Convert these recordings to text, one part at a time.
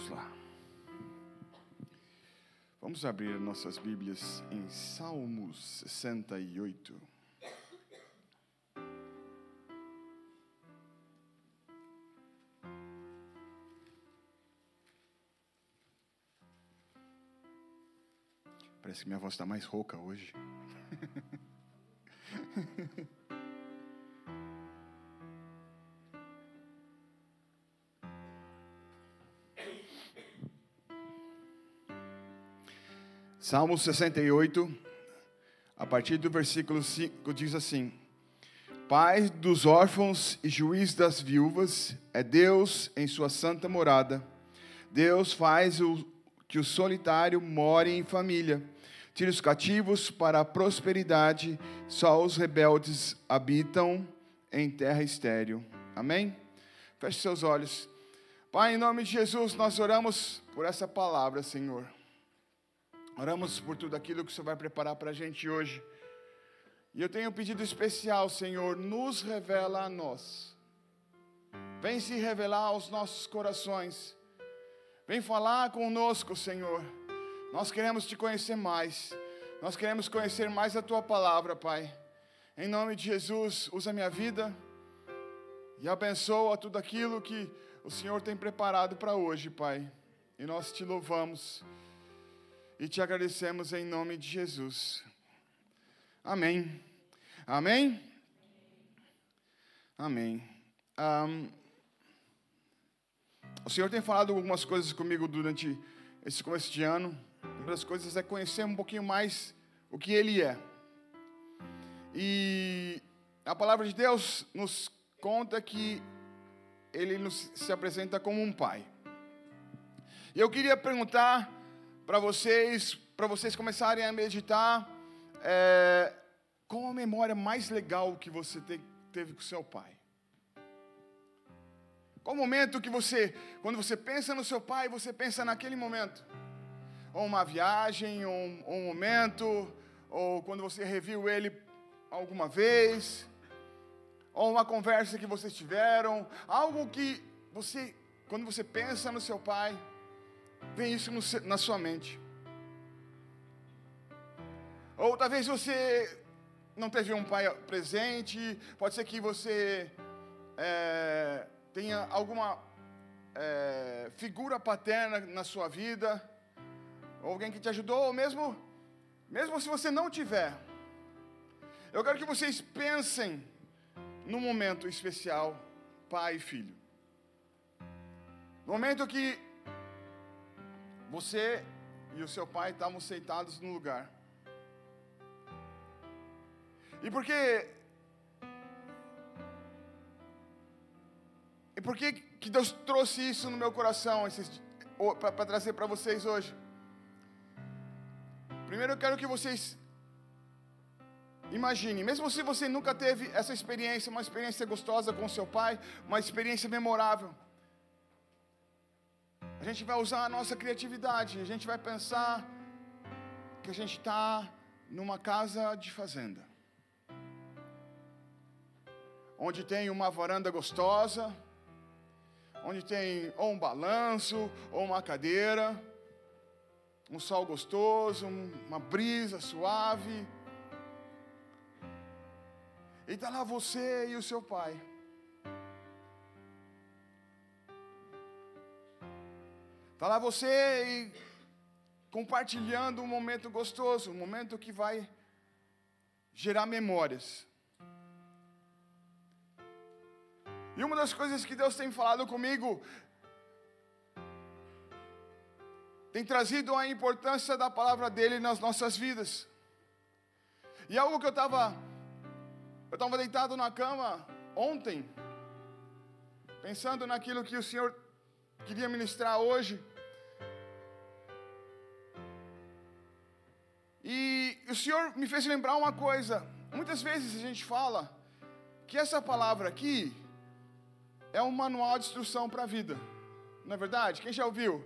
Vamos lá. Vamos abrir nossas Bíblias em Salmos 68. Parece que minha voz está mais rouca hoje. Salmo 68, a partir do versículo 5, diz assim: Pai dos órfãos e juiz das viúvas, é Deus em sua santa morada. Deus faz o, que o solitário more em família. Tira os cativos para a prosperidade, só os rebeldes habitam em terra estéril. Amém? Feche seus olhos. Pai, em nome de Jesus, nós oramos por essa palavra, Senhor. Oramos por tudo aquilo que o Senhor vai preparar para a gente hoje. E eu tenho um pedido especial, Senhor, nos revela a nós. Vem se revelar aos nossos corações. Vem falar conosco, Senhor. Nós queremos te conhecer mais. Nós queremos conhecer mais a tua palavra, Pai. Em nome de Jesus, usa minha vida e abençoa tudo aquilo que o Senhor tem preparado para hoje, Pai. E nós te louvamos e te agradecemos em nome de Jesus. Amém. Amém? Amém. Um, o Senhor tem falado algumas coisas comigo durante esse começo de ano. Uma das coisas é conhecer um pouquinho mais o que Ele é. E a palavra de Deus nos conta que Ele nos, se apresenta como um Pai. E eu queria perguntar para vocês, para vocês começarem a meditar, é, qual a memória mais legal que você te, teve com seu pai? Qual o momento que você, quando você pensa no seu pai, você pensa naquele momento? Ou uma viagem, ou um, ou um momento, ou quando você reviu ele alguma vez, ou uma conversa que vocês tiveram, algo que você, quando você pensa no seu pai, Vem isso no, na sua mente. Ou talvez você não teve um pai presente, pode ser que você é, tenha alguma é, figura paterna na sua vida, ou alguém que te ajudou, ou mesmo, mesmo se você não tiver. Eu quero que vocês pensem num momento especial, pai e filho. No momento que você e o seu pai estavam sentados no lugar. E por que E por que, que Deus trouxe isso no meu coração para trazer para vocês hoje? Primeiro eu quero que vocês imaginem, mesmo se você nunca teve essa experiência, uma experiência gostosa com seu pai, uma experiência memorável. A gente vai usar a nossa criatividade, a gente vai pensar que a gente está numa casa de fazenda, onde tem uma varanda gostosa, onde tem ou um balanço, ou uma cadeira, um sol gostoso, uma brisa suave. E está lá você e o seu pai. Está lá você compartilhando um momento gostoso, um momento que vai gerar memórias. E uma das coisas que Deus tem falado comigo tem trazido a importância da palavra dele nas nossas vidas. E algo que eu estava eu estava deitado na cama ontem, pensando naquilo que o Senhor queria ministrar hoje. E o Senhor me fez lembrar uma coisa. Muitas vezes a gente fala que essa palavra aqui é um manual de instrução para a vida. Não é verdade? Quem já ouviu?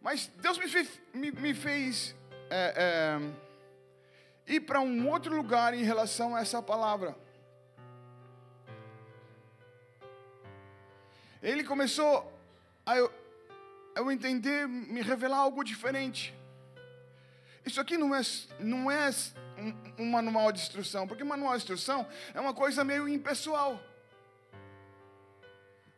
Mas Deus me fez, me, me fez é, é, ir para um outro lugar em relação a essa palavra. ele começou a eu, entender, me revelar algo diferente. Isso aqui não é, não é um, um manual de instrução, porque manual de instrução é uma coisa meio impessoal.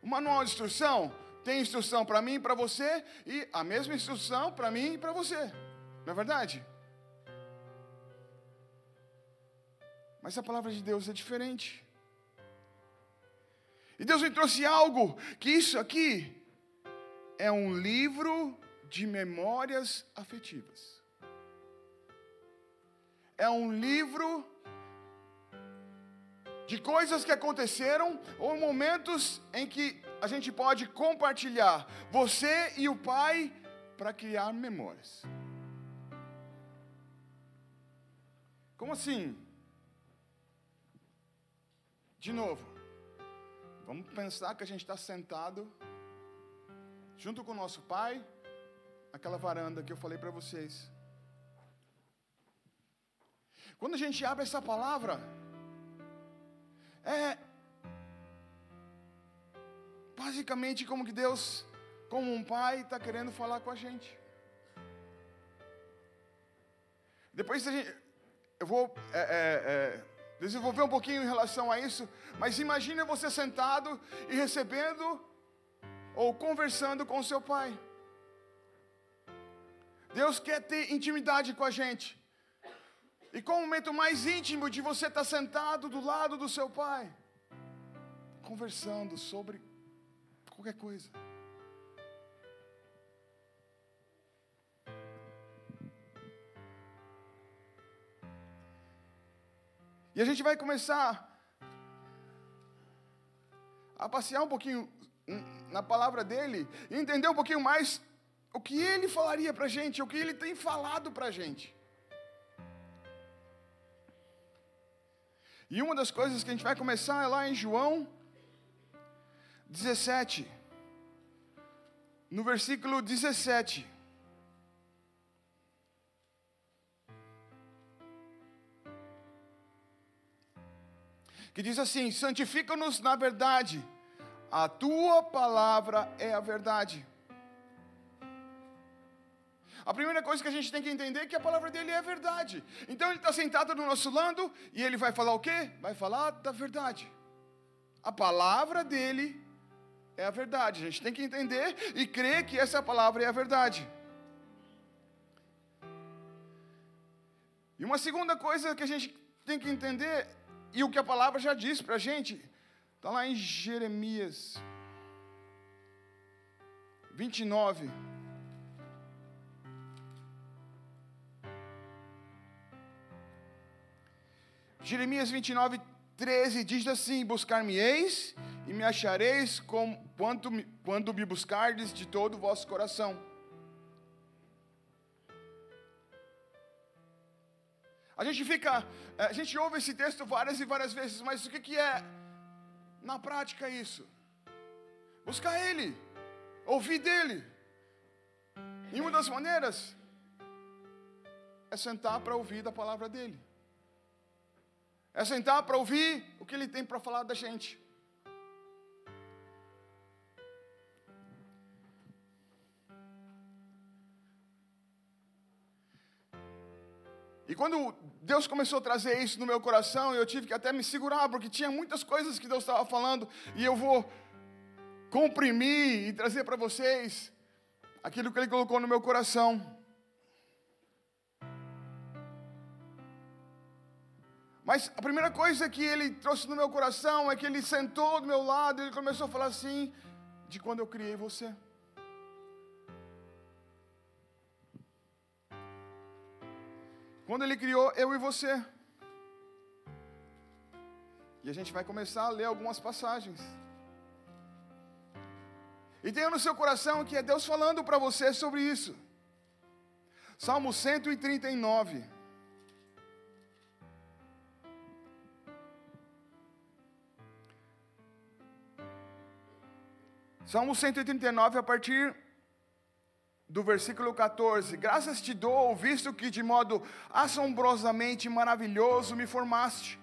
O manual de instrução tem instrução para mim e para você, e a mesma instrução para mim e para você. Não é verdade? Mas a palavra de Deus é diferente. E Deus me trouxe algo que isso aqui é um livro de memórias afetivas. É um livro de coisas que aconteceram ou momentos em que a gente pode compartilhar você e o Pai para criar memórias. Como assim? De novo, vamos pensar que a gente está sentado junto com o nosso pai, naquela varanda que eu falei para vocês. Quando a gente abre essa palavra, é basicamente como que Deus, como um pai, está querendo falar com a gente. Depois a gente, eu vou é, é, é, desenvolver um pouquinho em relação a isso, mas imagine você sentado e recebendo ou conversando com seu pai. Deus quer ter intimidade com a gente. E qual o momento mais íntimo de você estar sentado do lado do seu pai, conversando sobre qualquer coisa. E a gente vai começar a passear um pouquinho na palavra dele e entender um pouquinho mais o que ele falaria para a gente, o que ele tem falado para a gente. E uma das coisas que a gente vai começar é lá em João 17, no versículo 17. que diz assim: santifica-nos na verdade, a tua palavra é a verdade. A primeira coisa que a gente tem que entender é que a palavra dele é verdade. Então ele está sentado do nosso lado e ele vai falar o quê? Vai falar da verdade. A palavra dele é a verdade. A gente tem que entender e crer que essa palavra é a verdade. E uma segunda coisa que a gente tem que entender e o que a palavra já diz para a gente, está lá em Jeremias 29. Jeremias 29, 13 diz assim: Buscar-me-eis e me achareis com, quando, quando me buscardes de todo o vosso coração. A gente fica, é, a gente ouve esse texto várias e várias vezes, mas o que, que é na prática isso? Buscar Ele, ouvir dEle. E uma das maneiras é sentar para ouvir da palavra dEle, é sentar para ouvir o que Ele tem para falar da gente. E quando Deus começou a trazer isso no meu coração, eu tive que até me segurar, porque tinha muitas coisas que Deus estava falando, e eu vou comprimir e trazer para vocês aquilo que Ele colocou no meu coração. Mas a primeira coisa que Ele trouxe no meu coração é que Ele sentou do meu lado e Ele começou a falar assim: de quando eu criei você. Quando Ele criou eu e você. E a gente vai começar a ler algumas passagens. E tenha no seu coração que é Deus falando para você sobre isso. Salmo 139. Salmo 139, a partir do versículo 14: Graças te dou, visto que de modo assombrosamente maravilhoso me formaste.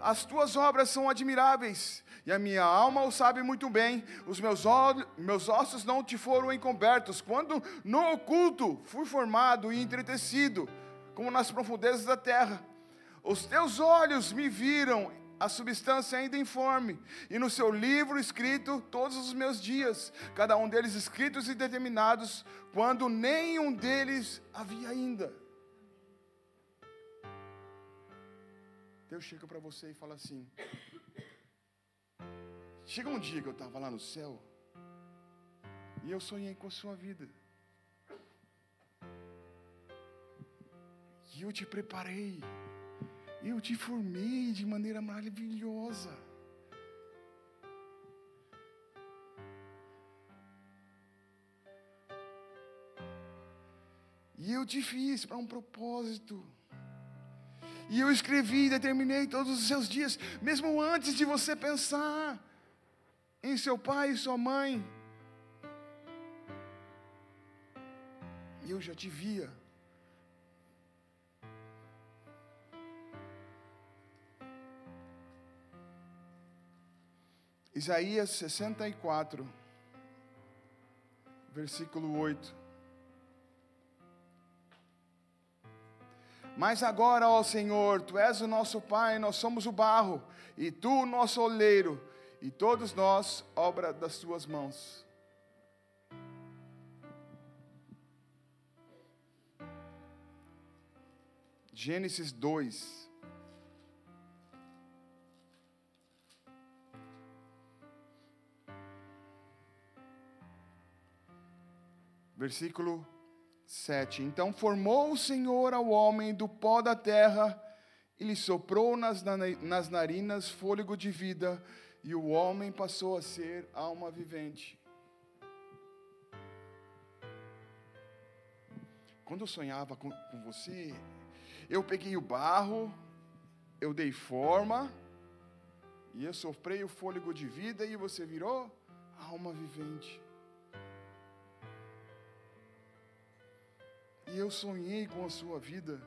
as tuas obras são admiráveis, e a minha alma o sabe muito bem. Os meus, meus ossos não te foram encobertos, quando no oculto fui formado e entretecido, como nas profundezas da terra. Os teus olhos me viram a substância ainda informe, e no seu livro escrito todos os meus dias, cada um deles escritos e determinados, quando nenhum deles havia ainda. Deus chega para você e fala assim: Chega um dia que eu estava lá no céu, e eu sonhei com a sua vida. E eu te preparei. Eu te formei de maneira maravilhosa. E eu te fiz para um propósito. E eu escrevi e determinei todos os seus dias, mesmo antes de você pensar em seu pai e sua mãe. Eu já te via. Isaías 64, versículo 8. Mas agora, ó Senhor, tu és o nosso Pai, nós somos o barro, e tu o nosso oleiro, e todos nós, obra das tuas mãos. Gênesis 2. Versículo 7. Então formou o Senhor ao homem do pó da terra e lhe soprou nas, nas narinas fôlego de vida, e o homem passou a ser alma vivente. Quando eu sonhava com, com você, eu peguei o barro, eu dei forma, e eu soprei o fôlego de vida, e você virou alma vivente. E eu sonhei com a sua vida.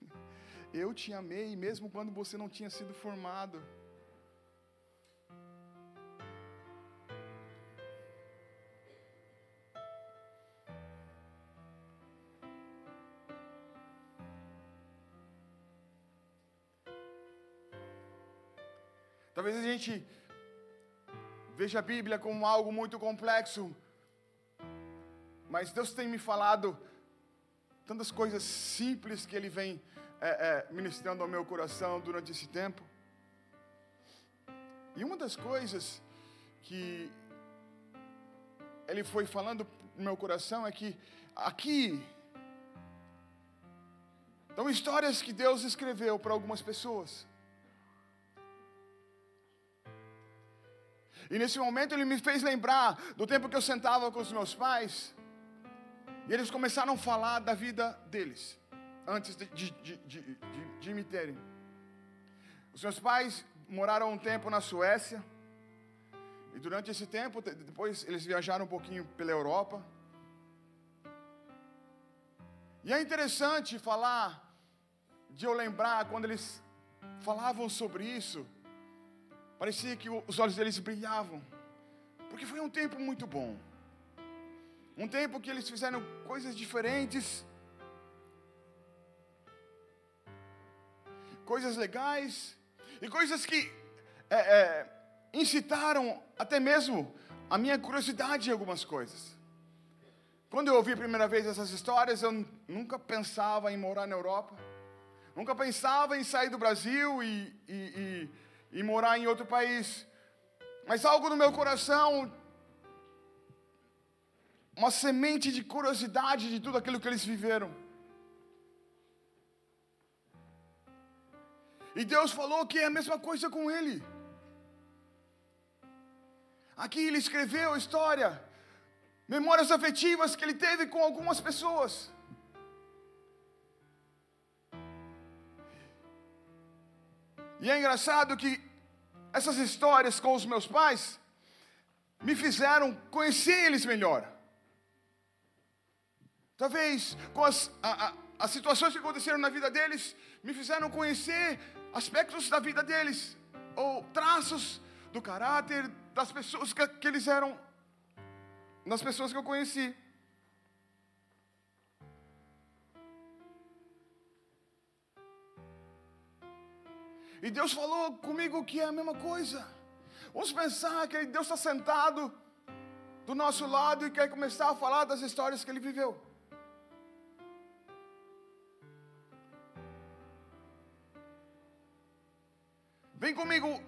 Eu te amei mesmo quando você não tinha sido formado. Talvez a gente veja a Bíblia como algo muito complexo, mas Deus tem me falado tantas coisas simples que Ele vem é, é, ministrando ao meu coração durante esse tempo. E uma das coisas que Ele foi falando no meu coração é que aqui estão histórias que Deus escreveu para algumas pessoas. E nesse momento ele me fez lembrar do tempo que eu sentava com os meus pais e eles começaram a falar da vida deles, antes de, de, de, de, me terem. Os meus pais moraram um tempo na Suécia, e durante esse tempo, depois eles viajaram um pouquinho pela Europa. E é interessante falar, de eu lembrar, quando eles falavam sobre isso, parecia que os olhos deles brilhavam, porque foi um tempo muito bom. Um tempo que eles fizeram coisas diferentes, coisas legais, e coisas que é, é, incitaram até mesmo a minha curiosidade em algumas coisas. Quando eu ouvi a primeira vez essas histórias, eu nunca pensava em morar na Europa, nunca pensava em sair do Brasil e, e, e, e morar em outro país, mas algo no meu coração uma semente de curiosidade de tudo aquilo que eles viveram. E Deus falou que é a mesma coisa com ele. Aqui ele escreveu a história, memórias afetivas que ele teve com algumas pessoas. E é engraçado que essas histórias com os meus pais me fizeram conhecer eles melhor. Talvez com as, a, a, as situações que aconteceram na vida deles me fizeram conhecer aspectos da vida deles, ou traços do caráter das pessoas que, que eles eram, nas pessoas que eu conheci. E Deus falou comigo que é a mesma coisa. Vamos pensar que Deus está sentado do nosso lado e quer começar a falar das histórias que ele viveu. Vem comigo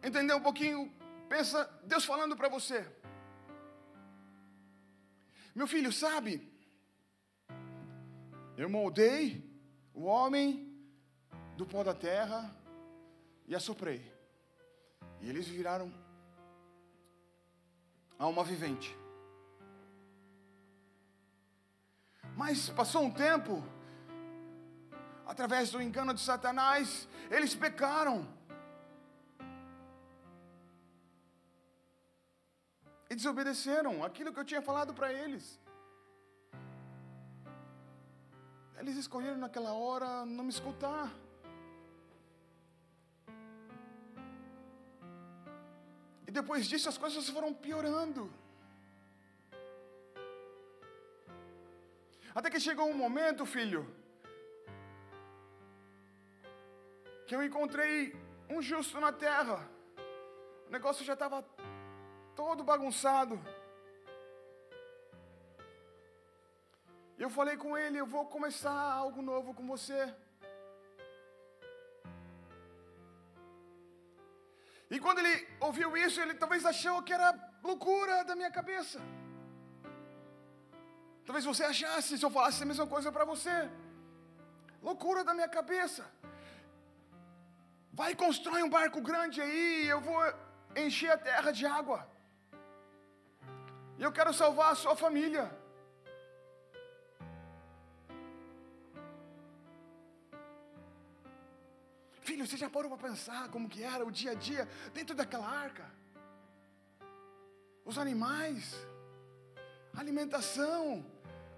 entender um pouquinho. Pensa, Deus falando para você. Meu filho, sabe? Eu moldei o homem do pó da terra e assoprei. E eles viraram alma vivente. Mas passou um tempo, através do engano de Satanás, eles pecaram. E desobedeceram aquilo que eu tinha falado para eles. Eles escolheram naquela hora não me escutar. depois disso as coisas foram piorando. Até que chegou um momento, filho, que eu encontrei um justo na terra. O negócio já estava todo bagunçado. E eu falei com ele: Eu vou começar algo novo com você. E quando ele ouviu isso, ele talvez achou que era loucura da minha cabeça. Talvez você achasse se eu falasse a mesma coisa para você. Loucura da minha cabeça. Vai constrói um barco grande aí, eu vou encher a terra de água. E eu quero salvar a sua família. Filho, você já parou para pensar como que era o dia a dia dentro daquela arca? Os animais, a alimentação,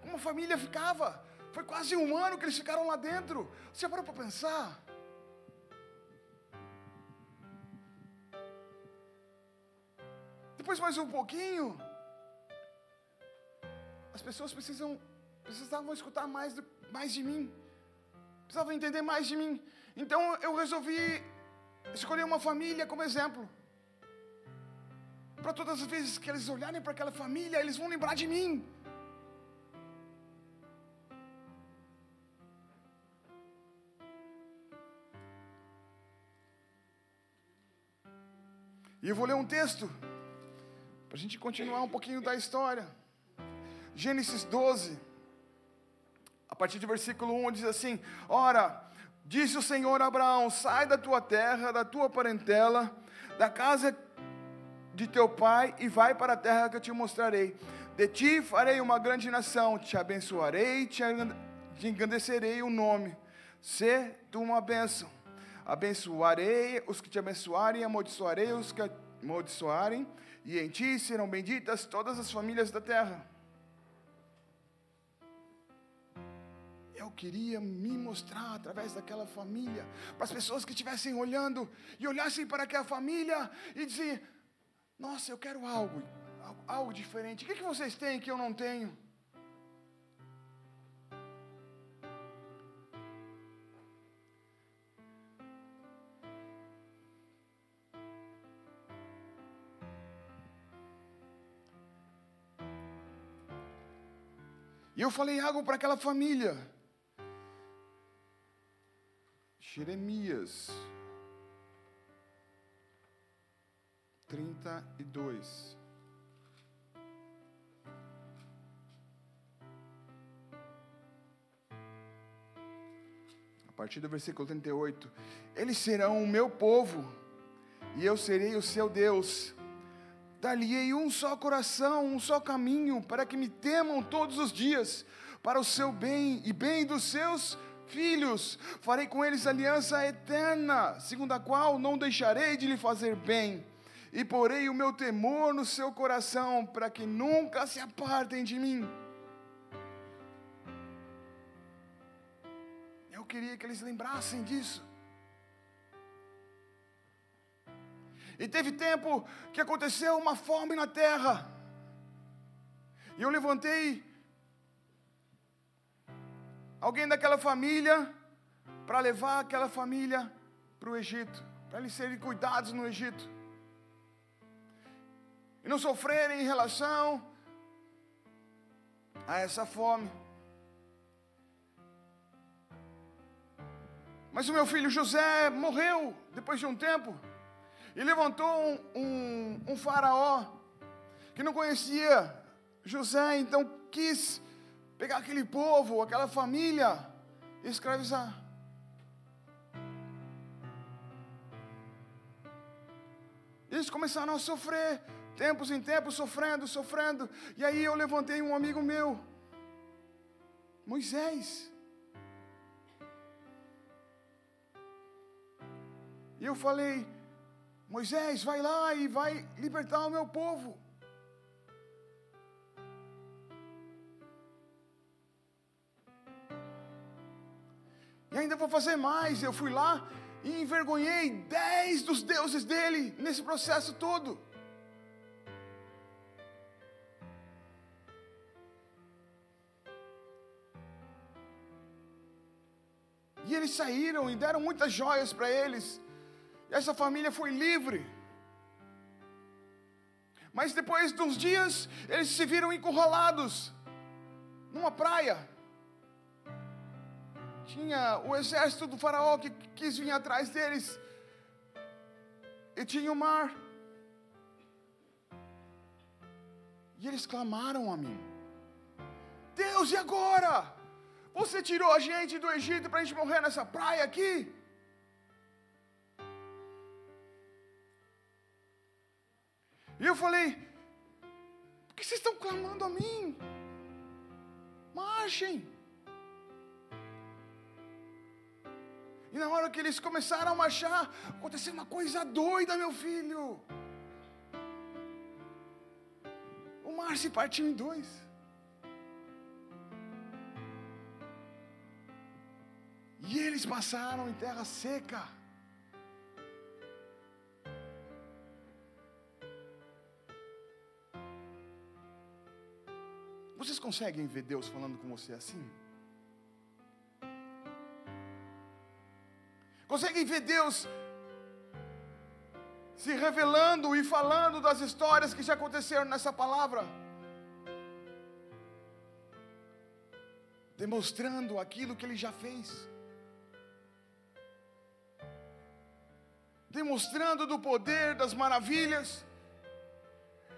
como a família ficava. Foi quase um ano que eles ficaram lá dentro. Você já parou para pensar? Depois mais um pouquinho, as pessoas precisam, precisavam escutar mais, mais de mim, precisavam entender mais de mim. Então eu resolvi escolher uma família como exemplo. Para todas as vezes que eles olharem para aquela família, eles vão lembrar de mim. E eu vou ler um texto, para a gente continuar um pouquinho da história. Gênesis 12, a partir do versículo 1 diz assim: Ora, Disse o Senhor a Abraão: Sai da tua terra, da tua parentela, da casa de teu pai e vai para a terra que eu te mostrarei. De ti farei uma grande nação, te abençoarei, te engrandecerei o nome. Se tu uma bênção. Abençoarei os que te abençoarem, amaldiçoarei os que amaldiçoarem, e em ti serão benditas todas as famílias da terra. Eu queria me mostrar através daquela família, para as pessoas que estivessem olhando e olhassem para aquela família e dizer: Nossa, eu quero algo, algo diferente. O que, que vocês têm que eu não tenho? E eu falei algo para aquela família. Jeremias 32. A partir do versículo 38. Eles serão o meu povo, e eu serei o seu Deus. Dar-lhe-ei um só coração, um só caminho, para que me temam todos os dias, para o seu bem e bem dos seus filhos, farei com eles aliança eterna, segundo a qual não deixarei de lhe fazer bem, e porei o meu temor no seu coração, para que nunca se apartem de mim. queria que eles lembrassem disso. E teve tempo que aconteceu uma fome na terra. E eu levantei alguém daquela família para levar aquela família para o Egito, para eles serem cuidados no Egito. E não sofrerem em relação a essa fome. Mas o meu filho José morreu depois de um tempo. E levantou um, um, um faraó que não conhecia José, então quis pegar aquele povo, aquela família, e escravizar. Eles começaram a sofrer, tempos em tempos, sofrendo, sofrendo. E aí eu levantei um amigo meu, Moisés. E eu falei: Moisés, vai lá e vai libertar o meu povo. E ainda vou fazer mais. Eu fui lá e envergonhei dez dos deuses dele nesse processo todo. E eles saíram e deram muitas joias para eles. E essa família foi livre. Mas depois de uns dias, eles se viram encurralados numa praia. Tinha o exército do faraó que quis vir atrás deles. E tinha o mar. E eles clamaram a mim: Deus, e agora? Você tirou a gente do Egito para a gente morrer nessa praia aqui? E eu falei: por que vocês estão clamando a mim? Marchem. E na hora que eles começaram a marchar, aconteceu uma coisa doida, meu filho. O mar se partiu em dois. E eles passaram em terra seca. Vocês conseguem ver Deus falando com você assim? Conseguem ver Deus se revelando e falando das histórias que já aconteceram nessa palavra? Demonstrando aquilo que Ele já fez. Demonstrando do poder, das maravilhas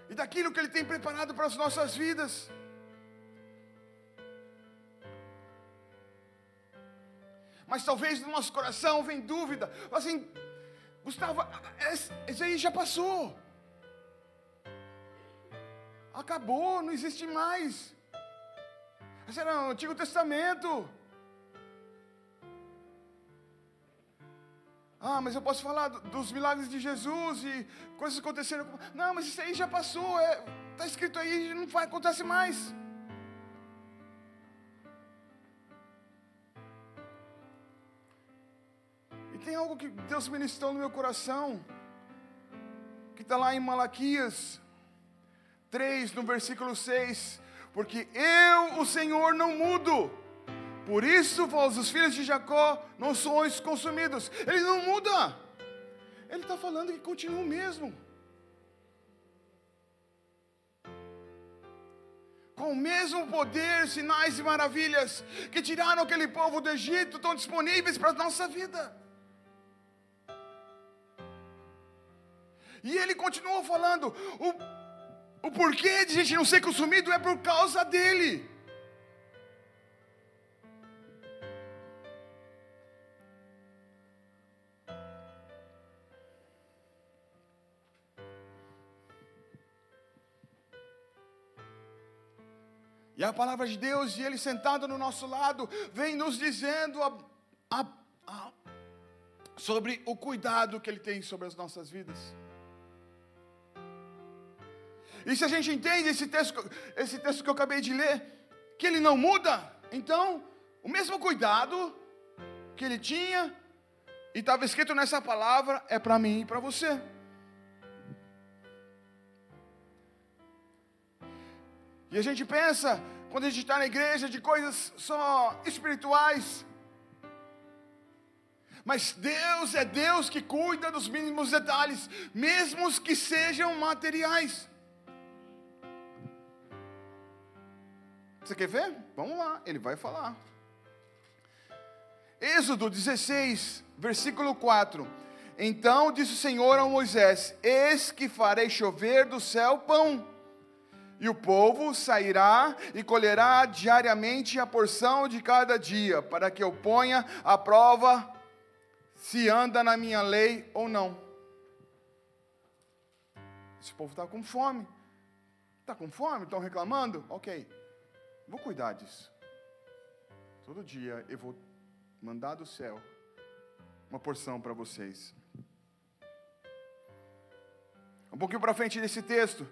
e daquilo que Ele tem preparado para as nossas vidas. Mas talvez no nosso coração vem dúvida. Assim, Gustavo, isso aí já passou. Acabou, não existe mais. Esse era o Antigo Testamento. Ah, mas eu posso falar dos milagres de Jesus e coisas aconteceram. Não, mas isso aí já passou. Está é, tá escrito aí, não vai, acontece mais. Tem algo que Deus ministrou no meu coração, que está lá em Malaquias 3, no versículo 6. Porque eu, o Senhor, não mudo. Por isso, vós, os filhos de Jacó, não sois consumidos. Ele não muda. Ele está falando que continua o mesmo. com o mesmo poder, sinais e maravilhas que tiraram aquele povo do Egito, estão disponíveis para a nossa vida. E ele continuou falando: o, o porquê de a gente não ser consumido é por causa dele. E a palavra de Deus, e Ele sentado no nosso lado, vem nos dizendo a, a, a, sobre o cuidado que Ele tem sobre as nossas vidas. E se a gente entende esse texto, esse texto que eu acabei de ler, que ele não muda, então o mesmo cuidado que ele tinha, e estava escrito nessa palavra: é para mim e para você. E a gente pensa, quando a gente está na igreja, de coisas só espirituais. Mas Deus é Deus que cuida dos mínimos detalhes, mesmo que sejam materiais. Você quer ver? Vamos lá, ele vai falar. Êxodo 16, versículo 4. Então disse o Senhor a Moisés: Eis que farei chover do céu pão, e o povo sairá e colherá diariamente a porção de cada dia, para que eu ponha à prova se anda na minha lei ou não. Esse povo está com fome. Está com fome? Estão reclamando? Ok. Vou cuidar disso. Todo dia eu vou mandar do céu uma porção para vocês. Um pouquinho para frente desse texto,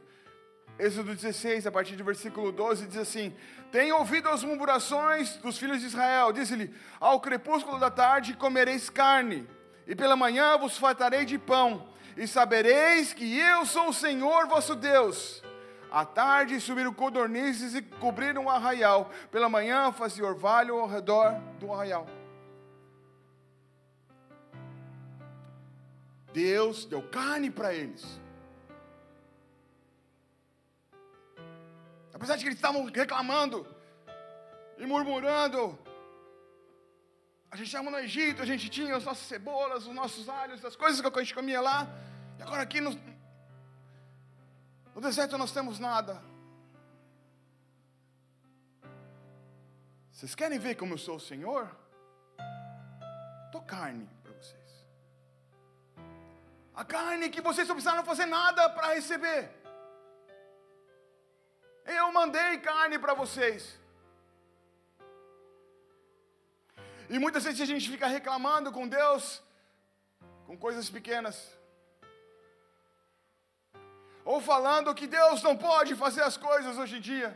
Êxodo 16, a partir do versículo 12, diz assim: Tenho ouvido as murmurações dos filhos de Israel, diz-lhe: Ao crepúsculo da tarde comereis carne, e pela manhã vos fartarei de pão, e sabereis que eu sou o Senhor vosso Deus. À tarde subiram codornizes e cobriram o arraial, pela manhã fazia orvalho ao redor do arraial. Deus deu carne para eles. Apesar de que eles estavam reclamando e murmurando, a gente estava no Egito, a gente tinha as nossas cebolas, os nossos alhos, as coisas que a gente comia lá, e agora aqui no, no deserto nós temos nada. Vocês querem ver como eu sou o Senhor? Estou carne para vocês. A carne que vocês não precisaram fazer nada para receber. Eu mandei carne para vocês. E muitas vezes a gente fica reclamando com Deus com coisas pequenas. Ou falando que Deus não pode fazer as coisas hoje em dia.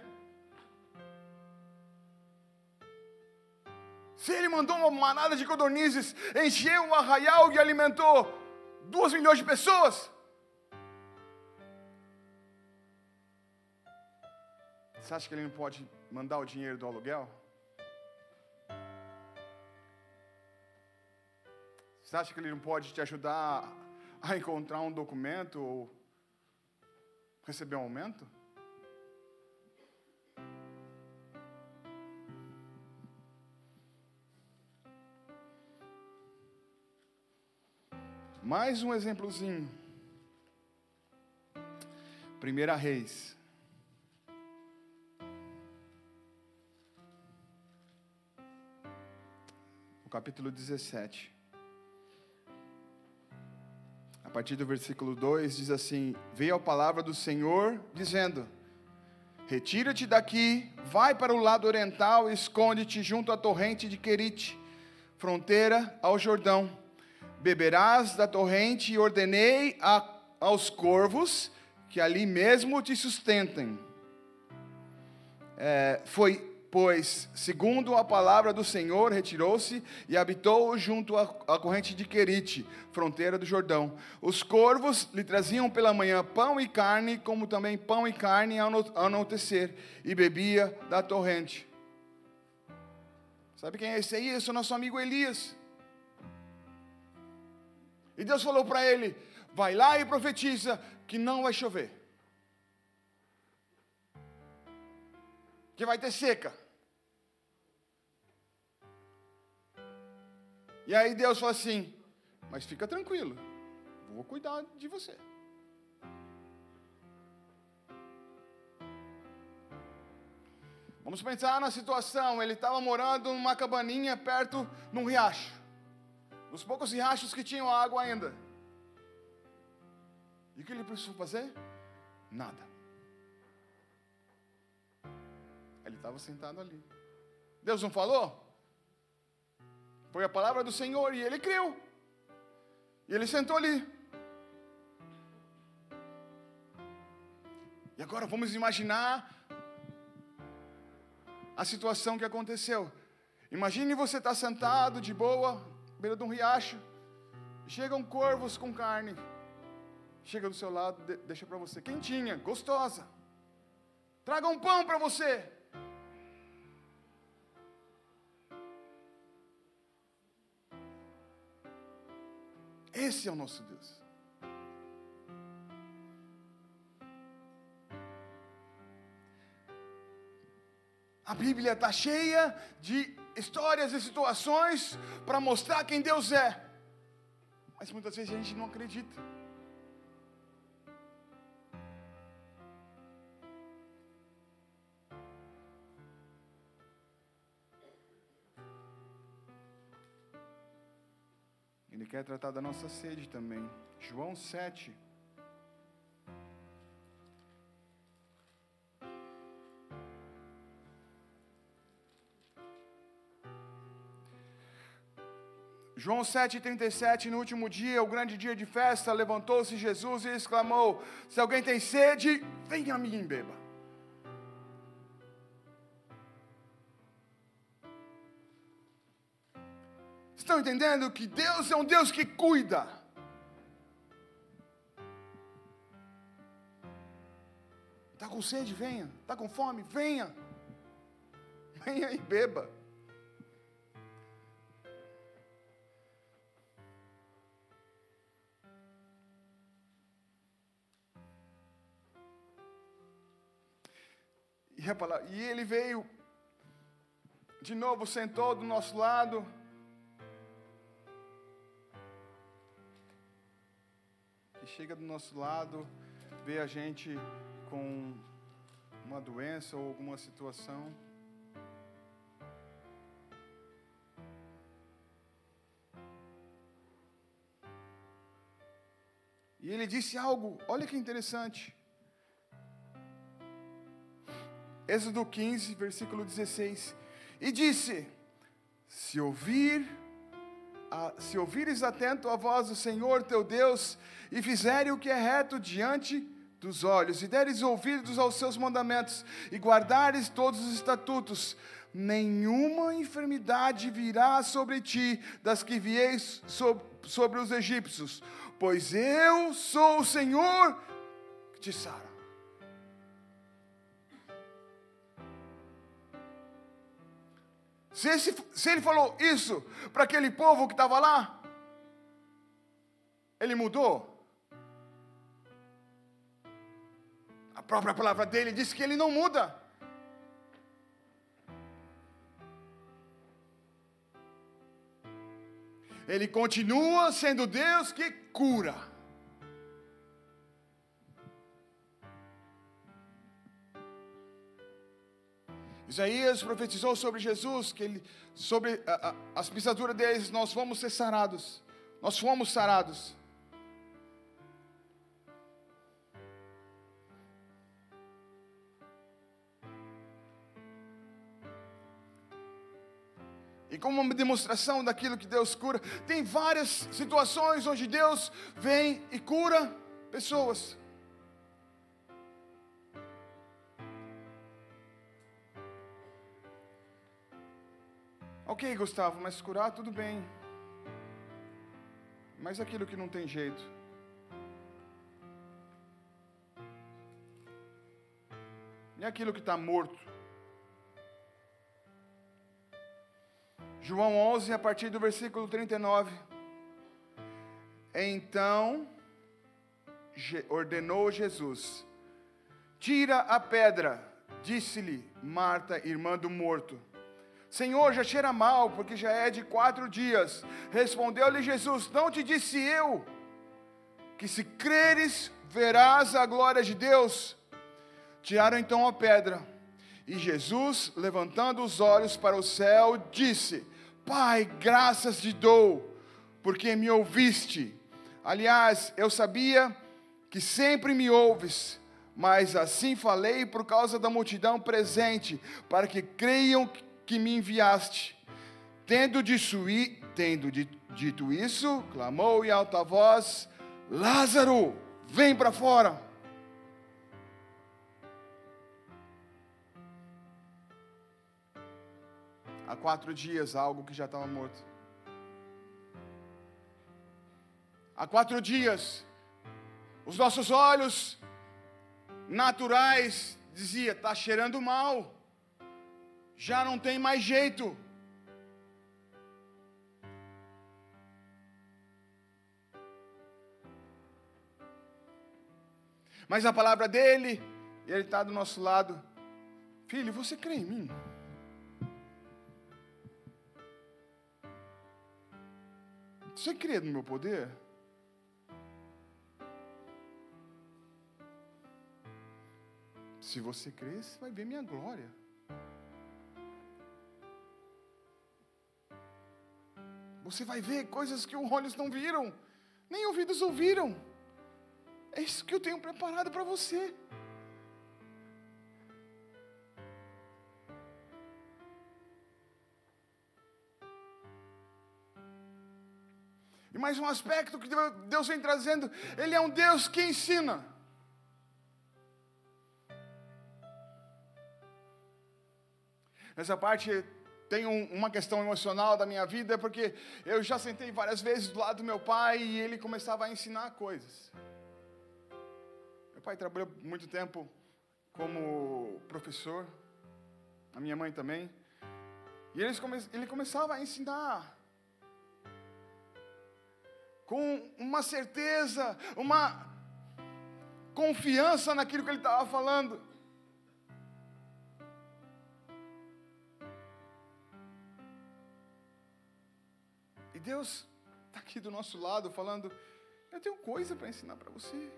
Se Ele mandou uma manada de codornizes, encheu um arraial e alimentou duas milhões de pessoas. Você acha que ele não pode mandar o dinheiro do aluguel? Você acha que ele não pode te ajudar a encontrar um documento ou receber um aumento? Mais um exemplozinho. Primeira Reis capítulo 17. Partir do versículo 2 diz assim: Veio a palavra do Senhor dizendo: Retira-te daqui, vai para o lado oriental e esconde-te junto à torrente de Querite, fronteira ao Jordão. Beberás da torrente e ordenei a, aos corvos que ali mesmo te sustentem. É, foi pois, segundo a palavra do Senhor, retirou-se e habitou junto à corrente de Querite, fronteira do Jordão. Os corvos lhe traziam pela manhã pão e carne, como também pão e carne ao anoitecer, e bebia da torrente. Sabe quem é esse aí? Esse é o nosso amigo Elias. E Deus falou para ele: vai lá e profetiza que não vai chover. Que vai ter seca. E aí Deus falou assim: Mas fica tranquilo, vou cuidar de você. Vamos pensar na situação: ele estava morando numa cabaninha perto de um riacho, nos poucos riachos que tinham água ainda. E o que ele precisou fazer? Nada. Ele estava sentado ali. Deus não falou? Foi a palavra do Senhor e ele creu. E ele sentou ali. E agora vamos imaginar a situação que aconteceu. Imagine você estar tá sentado de boa, beira de um riacho, chegam corvos com carne, chega do seu lado, deixa para você, quentinha, gostosa. Traga um pão para você. Esse é o nosso Deus. A Bíblia está cheia de histórias e situações para mostrar quem Deus é. Mas muitas vezes a gente não acredita. Quer tratar da nossa sede também. João 7. João 7,37, no último dia, o grande dia de festa, levantou-se Jesus e exclamou: Se alguém tem sede, venha a mim e beba. Estão entendendo que Deus é um Deus que cuida? Está com sede? Venha. Está com fome? Venha. Venha e beba. E, palavra, e ele veio, de novo sentou do nosso lado. Chega do nosso lado, vê a gente com uma doença ou alguma situação. E ele disse algo, olha que interessante. Êxodo 15, versículo 16. E disse: Se ouvir, se ouvires atento a voz do Senhor teu Deus, e fizeres o que é reto diante dos olhos, e deres ouvidos aos seus mandamentos, e guardares todos os estatutos, nenhuma enfermidade virá sobre ti das que vieis sobre os egípcios, pois eu sou o Senhor que te sara. Se, esse, se ele falou isso para aquele povo que estava lá, ele mudou. A própria palavra dele diz que ele não muda. Ele continua sendo Deus que cura. Isaías profetizou sobre Jesus, que ele, sobre a, a, as pisaduras deles, nós vamos ser sarados. Nós fomos sarados. E como uma demonstração daquilo que Deus cura, tem várias situações onde Deus vem e cura pessoas. Ok, Gustavo, mas curar tudo bem. Mas aquilo que não tem jeito. E aquilo que está morto. João 11, a partir do versículo 39. Então ordenou Jesus: Tira a pedra, disse-lhe Marta, irmã do morto. Senhor, já cheira mal, porque já é de quatro dias. Respondeu-lhe Jesus: Não te disse eu, que se creres, verás a glória de Deus. Tiraram então a pedra. E Jesus, levantando os olhos para o céu, disse: Pai, graças te dou, porque me ouviste. Aliás, eu sabia que sempre me ouves, mas assim falei por causa da multidão presente, para que creiam que me enviaste. Tendo dito, tendo dito isso, clamou em alta voz: Lázaro, vem para fora. há quatro dias algo que já estava morto. Há quatro dias, os nossos olhos naturais dizia está cheirando mal, já não tem mais jeito. Mas a palavra dele, ele está do nosso lado. Filho, você crê em mim? Você crê no meu poder? Se você crer, você vai ver minha glória. Você vai ver coisas que os olhos não viram, nem ouvidos ouviram. É isso que eu tenho preparado para você. E mais um aspecto que Deus vem trazendo, Ele é um Deus que ensina. Nessa parte um, uma questão emocional da minha vida, porque eu já sentei várias vezes do lado do meu pai e ele começava a ensinar coisas. Meu pai trabalhou muito tempo como professor, a minha mãe também, e ele, come, ele começava a ensinar com uma certeza, uma confiança naquilo que ele estava falando. E Deus está aqui do nosso lado falando: Eu tenho coisa para ensinar para você.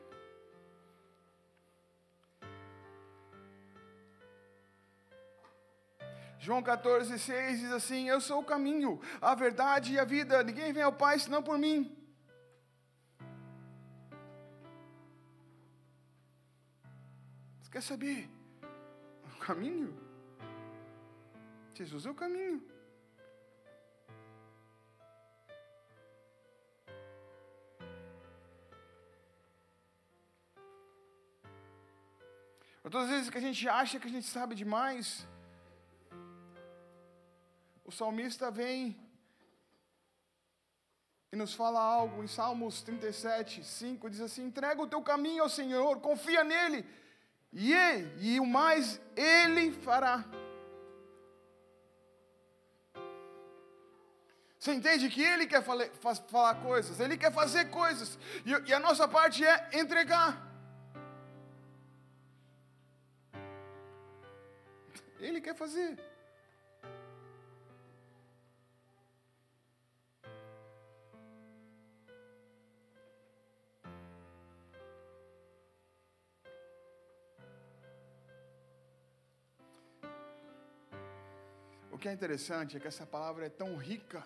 João 14, 6 diz assim: Eu sou o caminho, a verdade e a vida. Ninguém vem ao Pai senão por mim. Quer saber? O caminho? Jesus é o caminho. Todas as vezes que a gente acha que a gente sabe demais, o salmista vem e nos fala algo em Salmos 37, 5, diz assim: entrega o teu caminho ao Senhor, confia nele e, e o mais Ele fará. Você entende que Ele quer falar, falar coisas, Ele quer fazer coisas, e, e a nossa parte é entregar. Ele quer fazer. O que é interessante é que essa palavra é tão rica.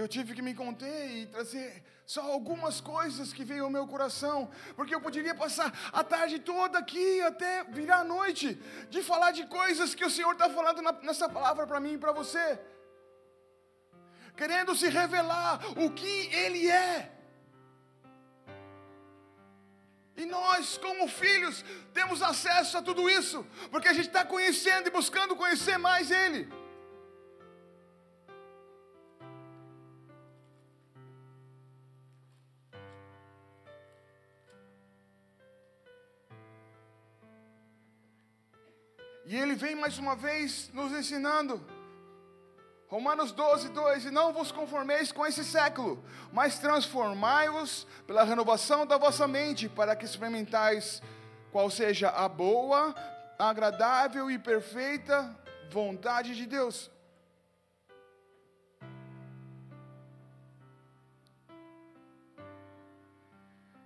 Eu tive que me conter e trazer só algumas coisas que veio ao meu coração, porque eu poderia passar a tarde toda aqui até virar a noite, de falar de coisas que o Senhor está falando nessa palavra para mim e para você, querendo se revelar o que Ele é. E nós, como filhos, temos acesso a tudo isso, porque a gente está conhecendo e buscando conhecer mais Ele. E Ele vem mais uma vez nos ensinando Romanos 12, 2: E não vos conformeis com esse século, mas transformai-vos pela renovação da vossa mente, para que experimentais qual seja a boa, agradável e perfeita vontade de Deus.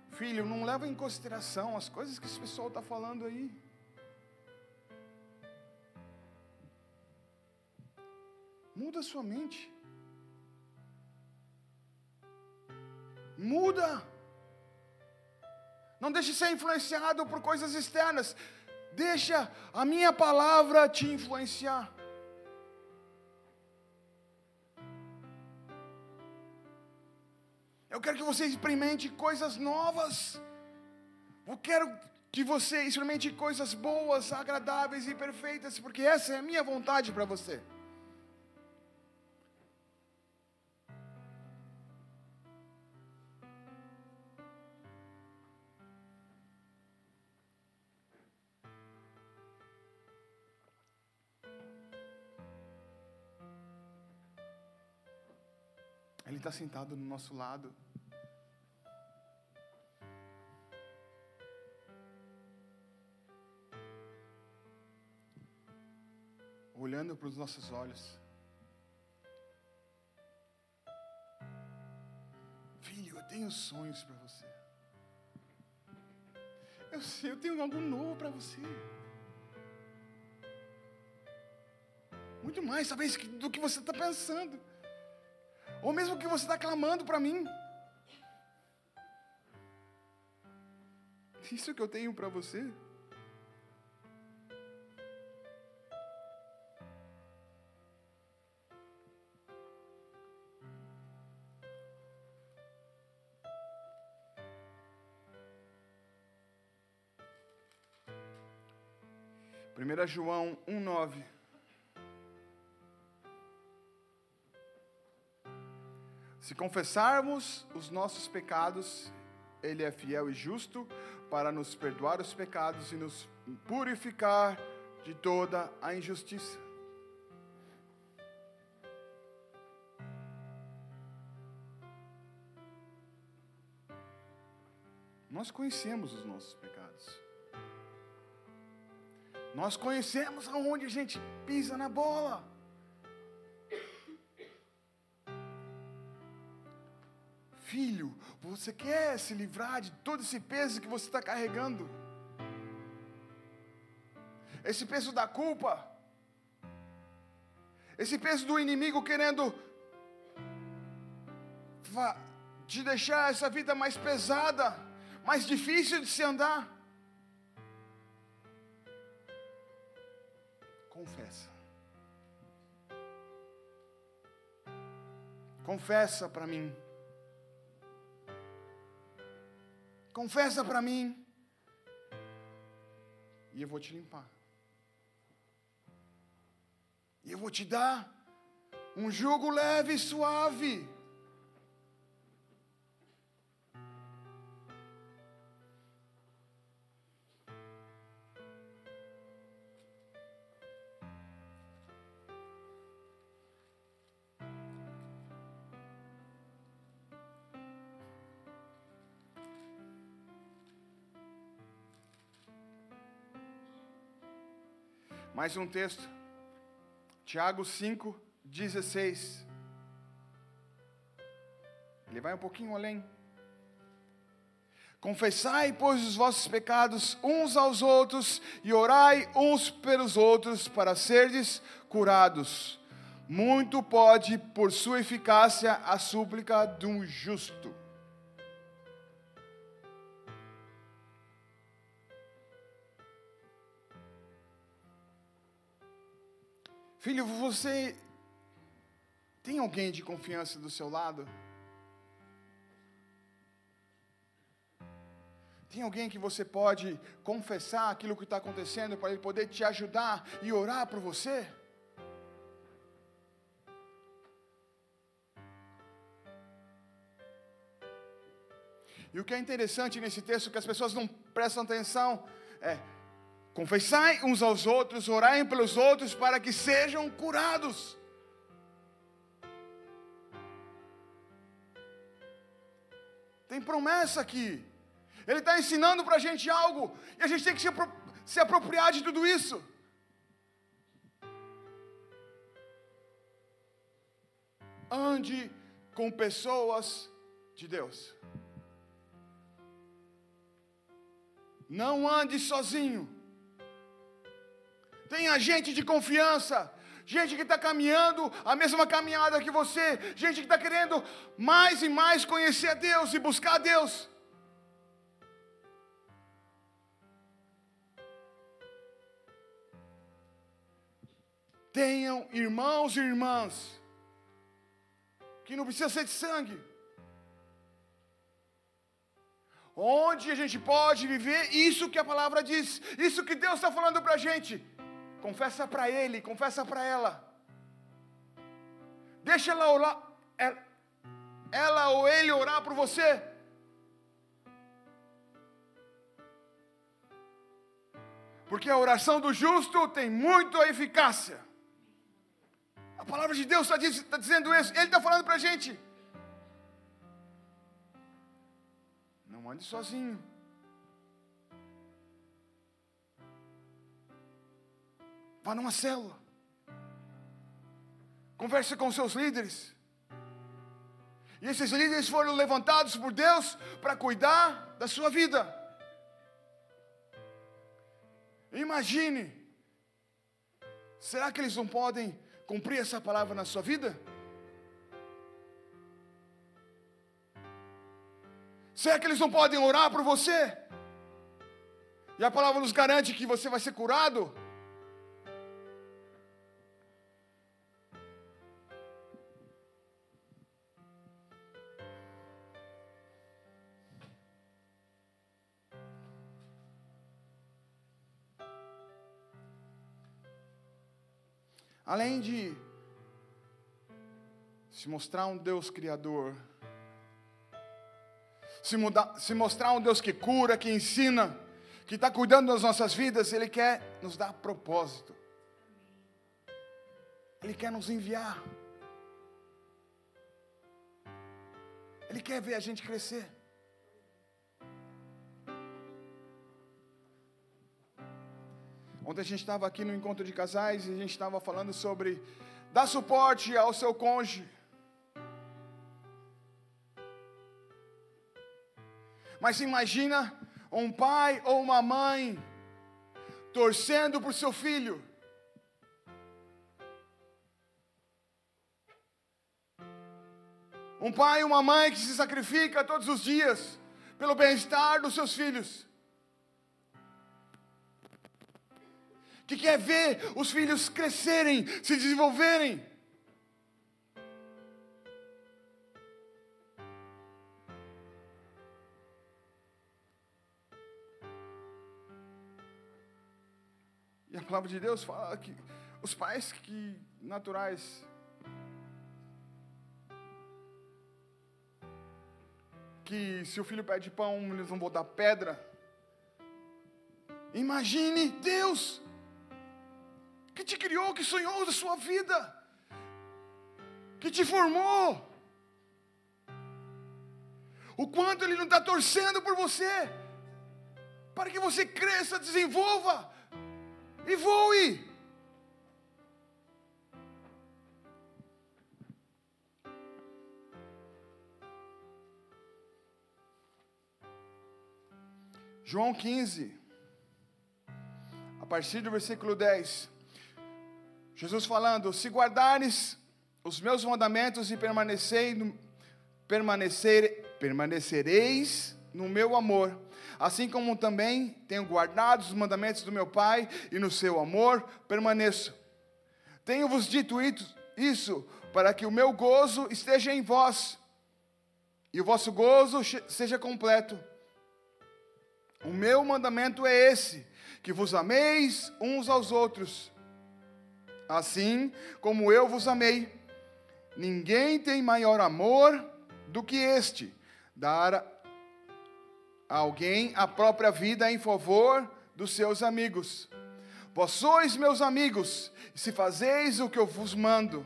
Filho, não leva em consideração as coisas que esse pessoal está falando aí. Muda a sua mente. Muda. Não deixe ser influenciado por coisas externas. Deixa a minha palavra te influenciar. Eu quero que você experimente coisas novas. Eu quero que você experimente coisas boas, agradáveis e perfeitas, porque essa é a minha vontade para você. Ele está sentado no nosso lado. Olhando para os nossos olhos. Filho, eu tenho sonhos para você. Eu sei, eu tenho algo novo para você. Muito mais, talvez, do que você está pensando ou mesmo que você está clamando para mim. Isso que eu tenho para você. Primeira João 1:9 Se confessarmos os nossos pecados, Ele é fiel e justo para nos perdoar os pecados e nos purificar de toda a injustiça. Nós conhecemos os nossos pecados. Nós conhecemos aonde a gente pisa na bola. Filho, você quer se livrar de todo esse peso que você está carregando? Esse peso da culpa, esse peso do inimigo querendo te deixar essa vida mais pesada, mais difícil de se andar. Confessa. Confessa para mim. Confessa para mim. E eu vou te limpar. E eu vou te dar um jugo leve e suave. Mais um texto. Tiago 5, 16. Ele vai um pouquinho além. Confessai, pois, os vossos pecados uns aos outros e orai uns pelos outros para serdes curados. Muito pode, por sua eficácia, a súplica de um justo. Filho, você tem alguém de confiança do seu lado? Tem alguém que você pode confessar aquilo que está acontecendo para ele poder te ajudar e orar por você? E o que é interessante nesse texto que as pessoas não prestam atenção é Confessai uns aos outros, orai pelos outros para que sejam curados. Tem promessa aqui. Ele está ensinando para a gente algo e a gente tem que se, apro se apropriar de tudo isso. Ande com pessoas de Deus. Não ande sozinho. Tenha gente de confiança, gente que está caminhando a mesma caminhada que você, gente que está querendo mais e mais conhecer a Deus e buscar a Deus. Tenham irmãos e irmãs, que não precisa ser de sangue, onde a gente pode viver isso que a palavra diz, isso que Deus está falando para a gente. Confessa para Ele, confessa para ela. Deixa ela orar, ela, ela ou ele orar por você. Porque a oração do justo tem muita eficácia. A palavra de Deus está diz, tá dizendo isso, Ele está falando para a gente. Não ande sozinho. Vá numa célula. Converse com seus líderes. E esses líderes foram levantados por Deus para cuidar da sua vida. Imagine. Será que eles não podem cumprir essa palavra na sua vida? Será que eles não podem orar por você? E a palavra nos garante que você vai ser curado? Além de se mostrar um Deus criador, se, se mostrar um Deus que cura, que ensina, que está cuidando das nossas vidas, Ele quer nos dar propósito. Ele quer nos enviar. Ele quer ver a gente crescer. Ontem a gente estava aqui no encontro de casais e a gente estava falando sobre dar suporte ao seu cônjuge. Mas imagina um pai ou uma mãe torcendo por seu filho. Um pai e uma mãe que se sacrifica todos os dias pelo bem-estar dos seus filhos. Que quer ver os filhos crescerem, se desenvolverem. E a palavra de Deus fala que os pais que naturais que se o filho pede pão, eles não vão dar pedra. Imagine Deus que te criou, que sonhou da sua vida, que te formou. O quanto Ele não está torcendo por você, para que você cresça, desenvolva, e voe. João 15, a partir do versículo 10. Jesus falando: Se guardares os meus mandamentos e permanecer, permanecer, permanecereis no meu amor, assim como também tenho guardado os mandamentos do meu Pai, e no seu amor permaneço. Tenho-vos dito isso para que o meu gozo esteja em vós, e o vosso gozo seja completo. O meu mandamento é esse: que vos ameis uns aos outros, assim como eu vos amei. Ninguém tem maior amor do que este, dar a alguém a própria vida em favor dos seus amigos. Vós sois meus amigos, se fazeis o que eu vos mando.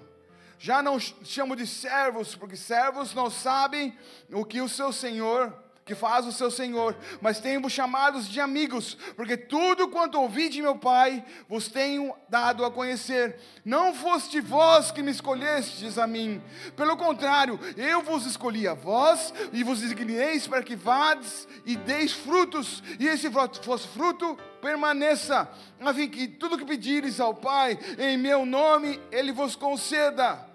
Já não chamo de servos, porque servos não sabem o que o seu senhor que faz o seu Senhor, mas tenho-vos chamados de amigos, porque tudo quanto ouvi de meu Pai vos tenho dado a conhecer. Não foste vós que me escolhestes a mim, pelo contrário, eu vos escolhi a vós e vos designeis para que vades e deis frutos, e esse vosso fruto permaneça, a fim que tudo que pedires ao Pai em meu nome, Ele vos conceda.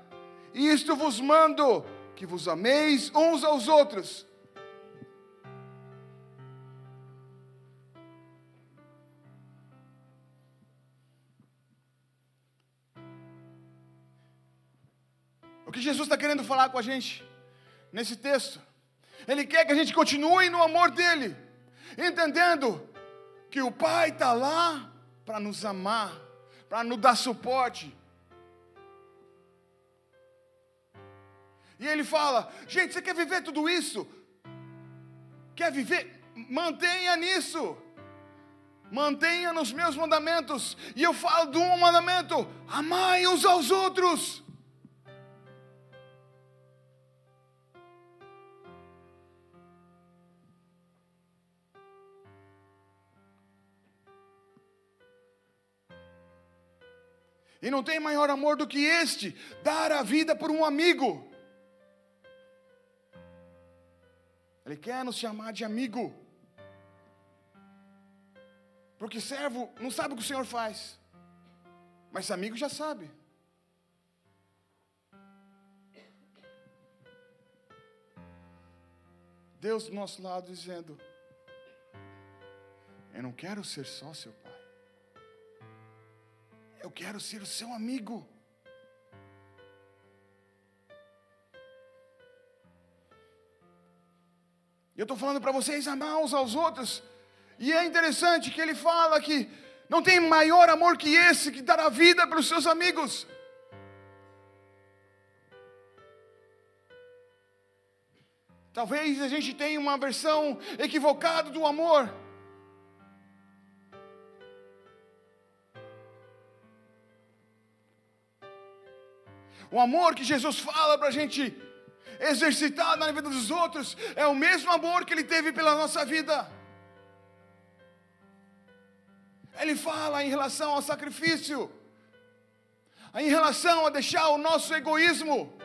E isto vos mando, que vos ameis uns aos outros que Jesus está querendo falar com a gente nesse texto Ele quer que a gente continue no amor dele, entendendo que o Pai está lá para nos amar, para nos dar suporte. E ele fala: gente, você quer viver tudo isso? Quer viver? Mantenha nisso. Mantenha nos meus mandamentos. E eu falo de um mandamento: amai uns aos outros. E não tem maior amor do que este, dar a vida por um amigo. Ele quer nos chamar de amigo. Porque servo não sabe o que o Senhor faz. Mas amigo já sabe. Deus do nosso lado dizendo: Eu não quero ser só seu pai. Eu quero ser o seu amigo. Eu estou falando para vocês amar uns aos outros. E é interessante que ele fala que não tem maior amor que esse que dar a vida para os seus amigos. Talvez a gente tenha uma versão equivocada do amor. O amor que Jesus fala para a gente exercitar na vida dos outros é o mesmo amor que Ele teve pela nossa vida. Ele fala em relação ao sacrifício, em relação a deixar o nosso egoísmo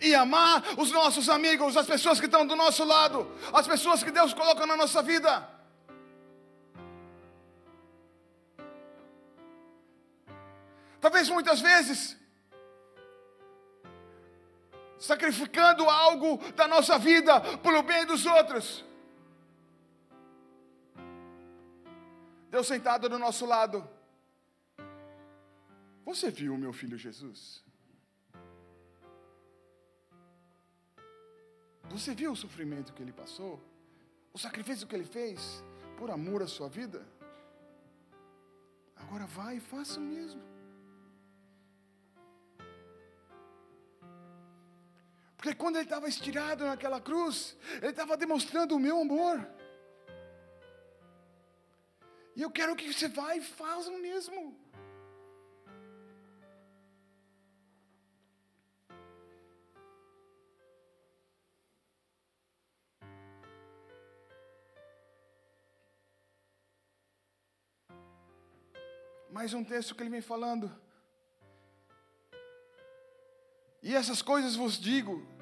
e amar os nossos amigos, as pessoas que estão do nosso lado, as pessoas que Deus coloca na nossa vida. Talvez muitas vezes, sacrificando algo da nossa vida pelo bem dos outros. Deus sentado do nosso lado. Você viu o meu filho Jesus? Você viu o sofrimento que ele passou? O sacrifício que ele fez por amor à sua vida? Agora vai e faça o mesmo. Porque quando ele estava estirado naquela cruz, ele estava demonstrando o meu amor. E eu quero que você vá e faça o mesmo. Mais um texto que ele vem falando. E essas coisas vos digo,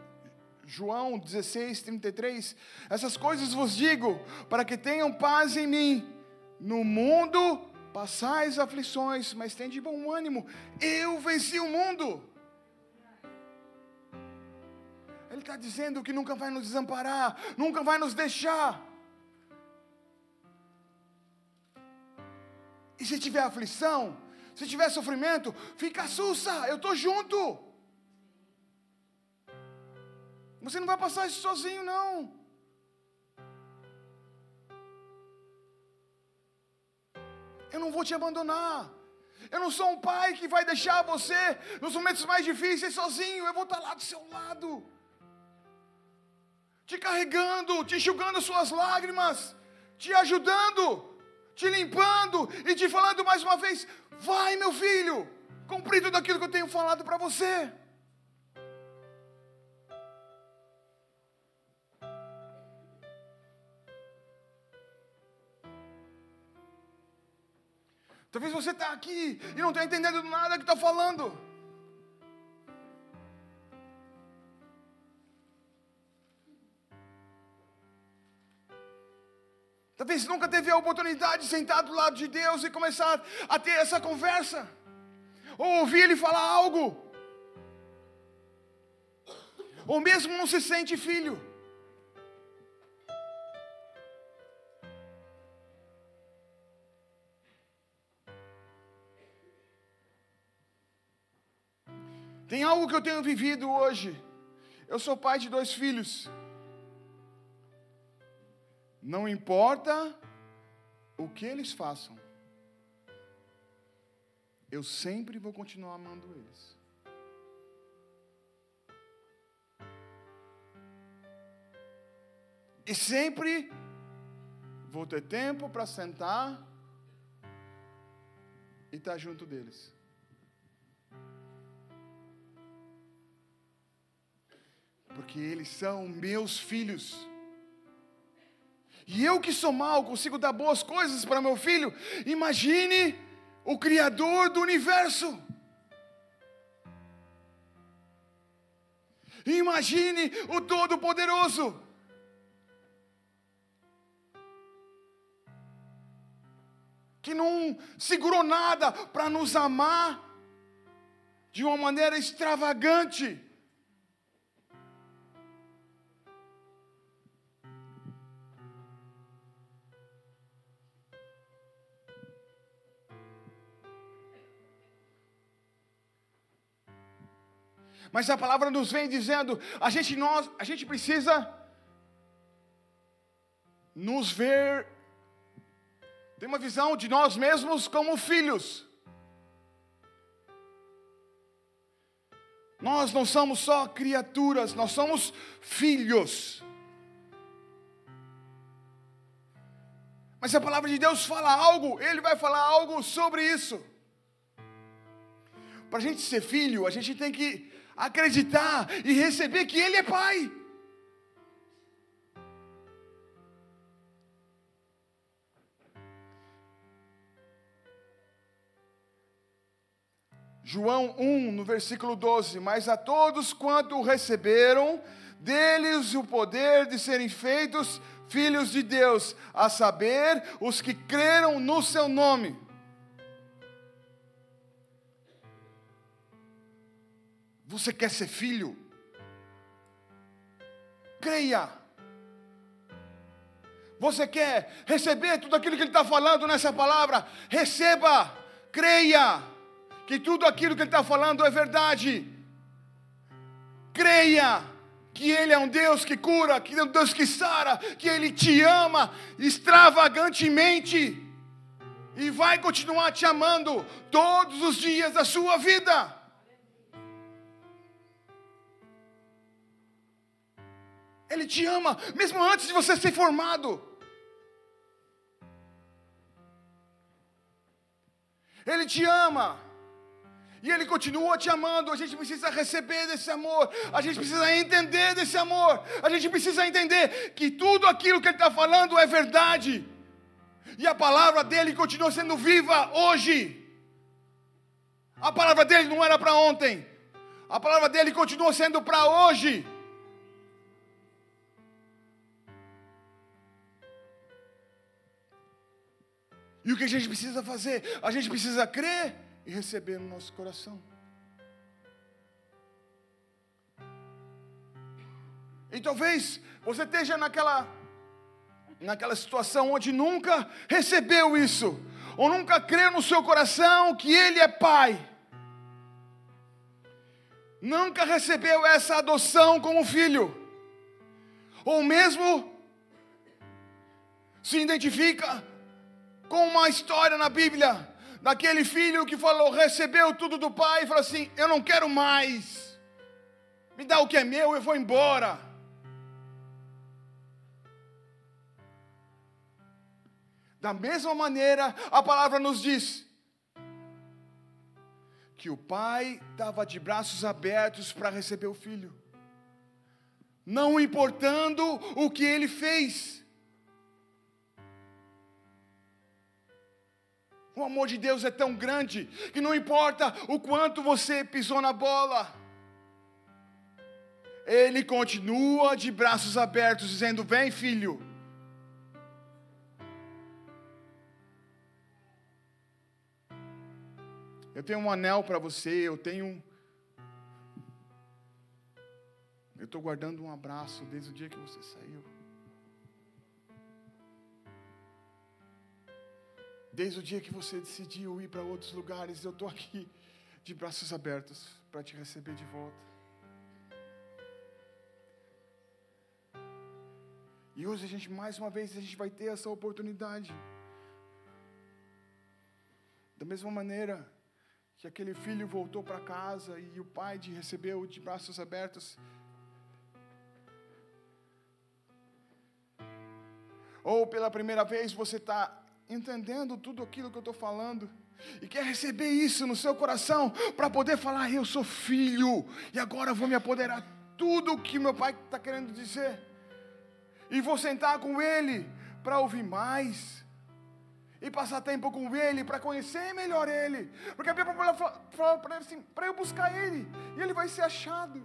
João 16, 33, essas coisas vos digo, para que tenham paz em mim. No mundo passais aflições, mas tem de bom ânimo, eu venci o mundo. Ele está dizendo que nunca vai nos desamparar, nunca vai nos deixar. E se tiver aflição, se tiver sofrimento, fica sussa, eu estou junto. Você não vai passar isso sozinho, não. Eu não vou te abandonar. Eu não sou um pai que vai deixar você nos momentos mais difíceis sozinho. Eu vou estar lá do seu lado, te carregando, te enxugando suas lágrimas, te ajudando, te limpando e te falando mais uma vez: vai, meu filho, cumprir tudo aquilo que eu tenho falado para você. Talvez você está aqui e não está entendendo nada que está falando. Talvez nunca teve a oportunidade de sentar do lado de Deus e começar a ter essa conversa, ou ouvir Ele falar algo, ou mesmo não se sente filho. Tem algo que eu tenho vivido hoje. eu sou pai de dois filhos. Não importa o que eles façam, eu sempre vou continuar amando eles. E sempre vou ter tempo para sentar e estar tá junto deles. Porque eles são meus filhos. E eu que sou mal consigo dar boas coisas para meu filho. Imagine o Criador do universo. Imagine o Todo-Poderoso. Que não segurou nada para nos amar de uma maneira extravagante. Mas a palavra nos vem dizendo, a gente nós, a gente precisa nos ver tem uma visão de nós mesmos como filhos. Nós não somos só criaturas, nós somos filhos. Mas a palavra de Deus fala algo, Ele vai falar algo sobre isso. Para a gente ser filho, a gente tem que acreditar e receber que Ele é Pai. João 1, no versículo 12: Mas a todos quanto o receberam, deles o poder de serem feitos filhos de Deus, a saber, os que creram no seu nome. Você quer ser filho? Creia. Você quer receber tudo aquilo que ele está falando nessa palavra? Receba, creia, que tudo aquilo que ele está falando é verdade. Creia que Ele é um Deus que cura, que Ele é um Deus que sara, que Ele te ama extravagantemente e vai continuar te amando todos os dias da sua vida. Ele te ama, mesmo antes de você ser formado. Ele te ama. E Ele continua te amando. A gente precisa receber desse amor. A gente precisa entender desse amor. A gente precisa entender que tudo aquilo que Ele está falando é verdade. E a palavra dele continua sendo viva hoje. A palavra dele não era para ontem. A palavra dele continua sendo para hoje. E o que a gente precisa fazer? A gente precisa crer e receber no nosso coração. E talvez você esteja naquela, naquela situação onde nunca recebeu isso, ou nunca crê no seu coração que Ele é Pai, nunca recebeu essa adoção como filho, ou mesmo se identifica com uma história na Bíblia daquele filho que falou, recebeu tudo do pai e falou assim: Eu não quero mais, me dá o que é meu, eu vou embora. Da mesma maneira, a palavra nos diz que o pai estava de braços abertos para receber o filho, não importando o que ele fez. O amor de Deus é tão grande que não importa o quanto você pisou na bola, Ele continua de braços abertos, dizendo: Vem, filho. Eu tenho um anel para você, eu tenho. Eu estou guardando um abraço desde o dia que você saiu. Desde o dia que você decidiu ir para outros lugares, eu estou aqui de braços abertos para te receber de volta. E hoje a gente, mais uma vez, a gente vai ter essa oportunidade. Da mesma maneira que aquele filho voltou para casa e o pai te recebeu de braços abertos. Ou pela primeira vez você está entendendo tudo aquilo que eu estou falando e quer receber isso no seu coração para poder falar: Eu sou filho e agora vou me apoderar tudo o que meu pai está querendo dizer. E vou sentar com ele para ouvir mais. E passar tempo com ele para conhecer melhor ele. Porque a Bíblia fala para assim: eu buscar ele, e ele vai ser achado.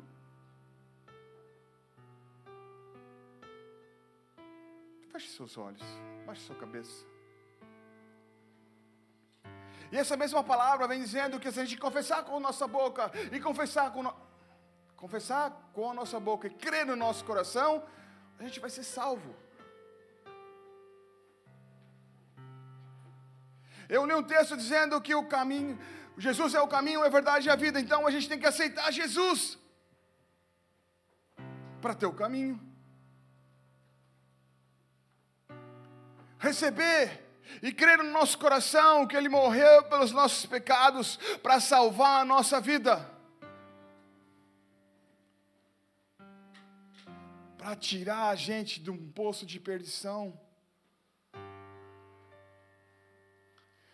Feche seus olhos, baixe sua cabeça. E essa mesma palavra vem dizendo que se a gente confessar com a nossa boca e confessar com, no... confessar com a nossa boca e crer no nosso coração, a gente vai ser salvo. Eu li um texto dizendo que o caminho, Jesus é o caminho, é verdade e a vida. Então a gente tem que aceitar Jesus para ter o caminho. Receber e crer no nosso coração que Ele morreu pelos nossos pecados para salvar a nossa vida. Para tirar a gente de um poço de perdição.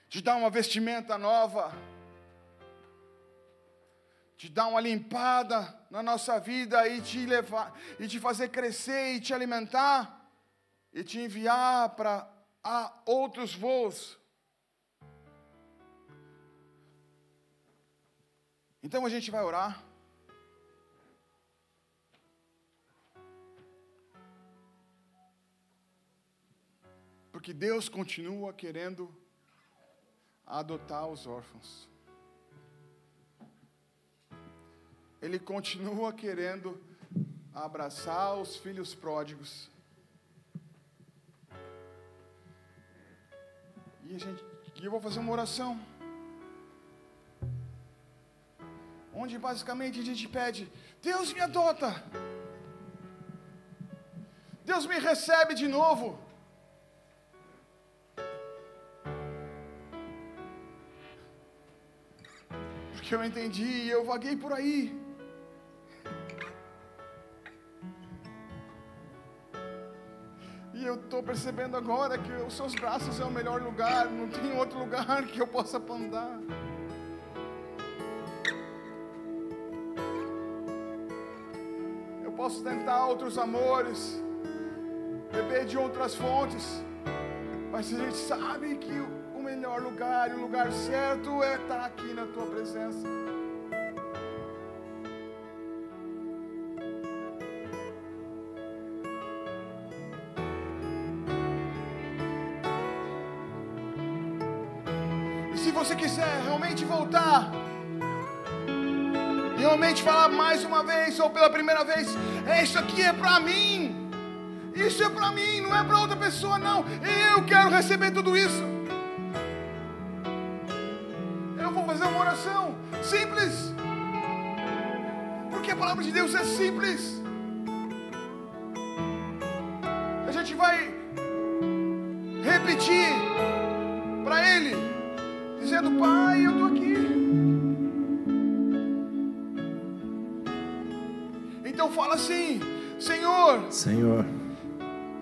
De dar uma vestimenta nova. De dar uma limpada na nossa vida e te levar, e te fazer crescer e te alimentar, e te enviar para há outros voos. Então a gente vai orar. Porque Deus continua querendo adotar os órfãos. Ele continua querendo abraçar os filhos pródigos. E a gente, e eu vou fazer uma oração. Onde basicamente a gente pede: Deus me adota. Deus me recebe de novo. Porque eu entendi e eu vaguei por aí. Estou percebendo agora que os seus braços é o melhor lugar, não tem outro lugar que eu possa andar. Eu posso tentar outros amores, beber de outras fontes, mas a gente sabe que o melhor lugar e o lugar certo é estar aqui na tua presença. Você quiser realmente voltar, realmente falar mais uma vez ou pela primeira vez, é isso aqui é para mim. Isso é para mim, não é para outra pessoa não. Eu quero receber tudo isso. Eu vou fazer uma oração simples. Porque a palavra de Deus é simples. Senhor,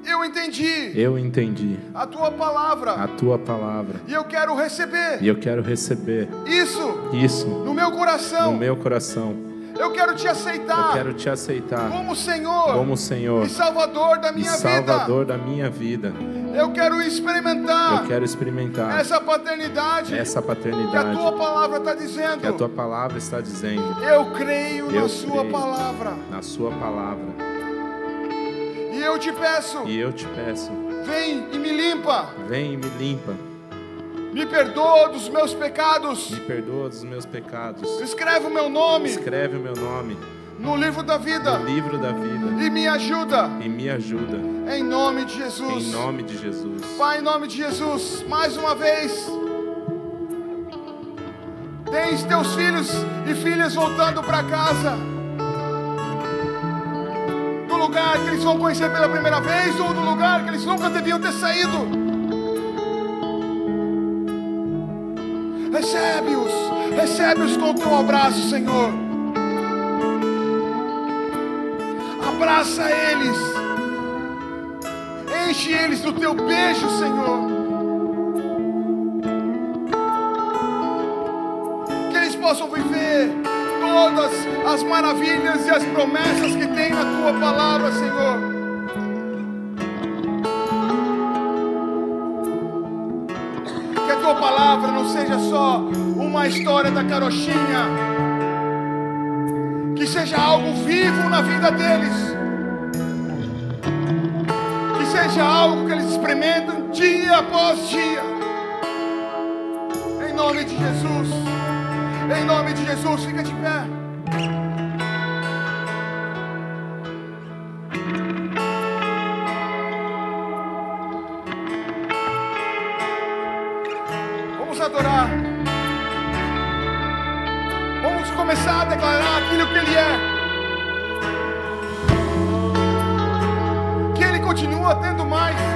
eu entendi. Eu entendi. A tua palavra. A tua palavra. E eu quero receber. E eu quero receber. Isso. Isso. No meu coração. No meu coração. Eu quero te aceitar. Eu quero te aceitar. Como Senhor. Como Senhor. E Salvador da minha e Salvador vida. da minha vida. Eu quero experimentar. Eu quero experimentar essa paternidade. Essa paternidade. Que a tua palavra está dizendo. Que a tua palavra está dizendo. Eu creio eu na sua palavra. Na sua palavra. E eu te peço. E eu te peço. Vem e me limpa. Vem e me limpa. Me perdoa dos meus pecados. Me perdoa dos meus pecados. Escreve o meu nome. Escreve o meu nome no livro da vida. No livro da vida. E me ajuda. E me ajuda. Em nome de Jesus. Em nome de Jesus. Pai, em nome de Jesus, mais uma vez. Tens teus filhos e filhas voltando para casa. Lugar que eles vão conhecer pela primeira vez ou do lugar que eles nunca deviam ter saído. Recebe-os, recebe-os com o teu abraço, Senhor. Abraça eles, enche eles do teu beijo, Senhor. Que eles possam viver todas as maravilhas e as promessas que tem na tua palavra, Senhor. Que a tua palavra não seja só uma história da carochinha, que seja algo vivo na vida deles, que seja algo que eles experimentam dia após dia, em nome de Jesus. Em nome de Jesus, fica de pé. Vamos adorar. Vamos começar a declarar aquilo que Ele é. Que Ele continua tendo mais.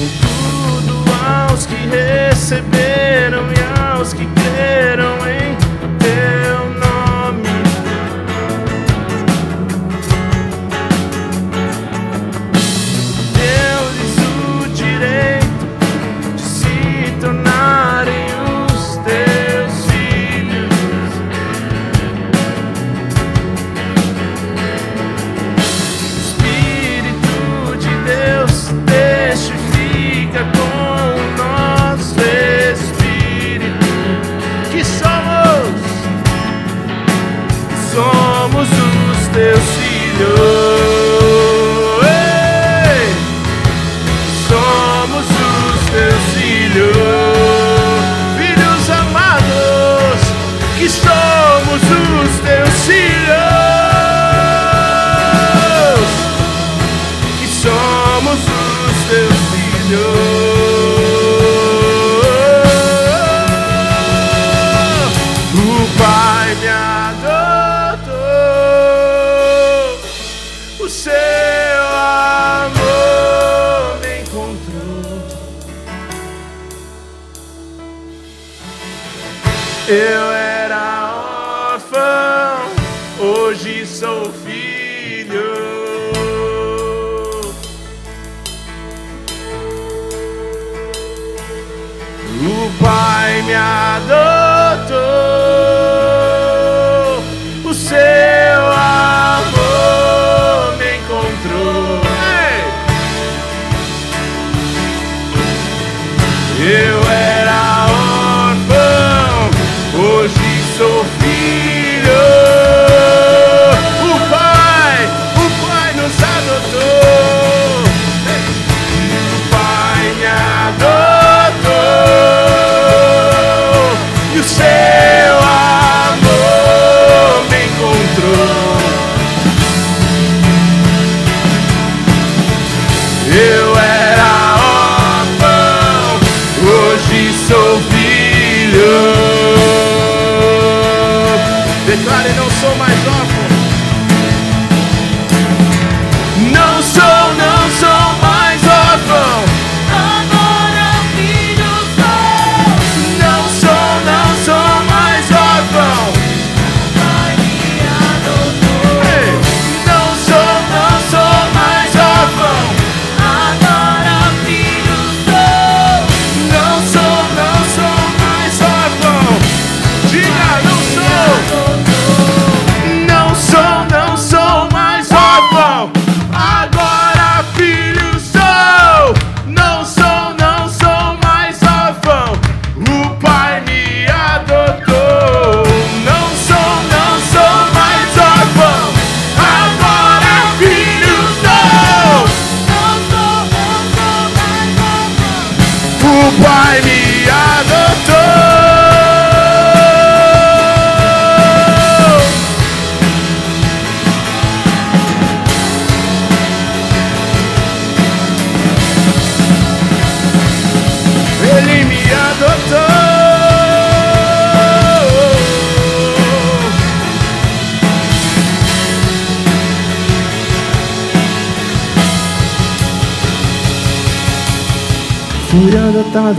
Contudo, aos que receberam e aos que creram em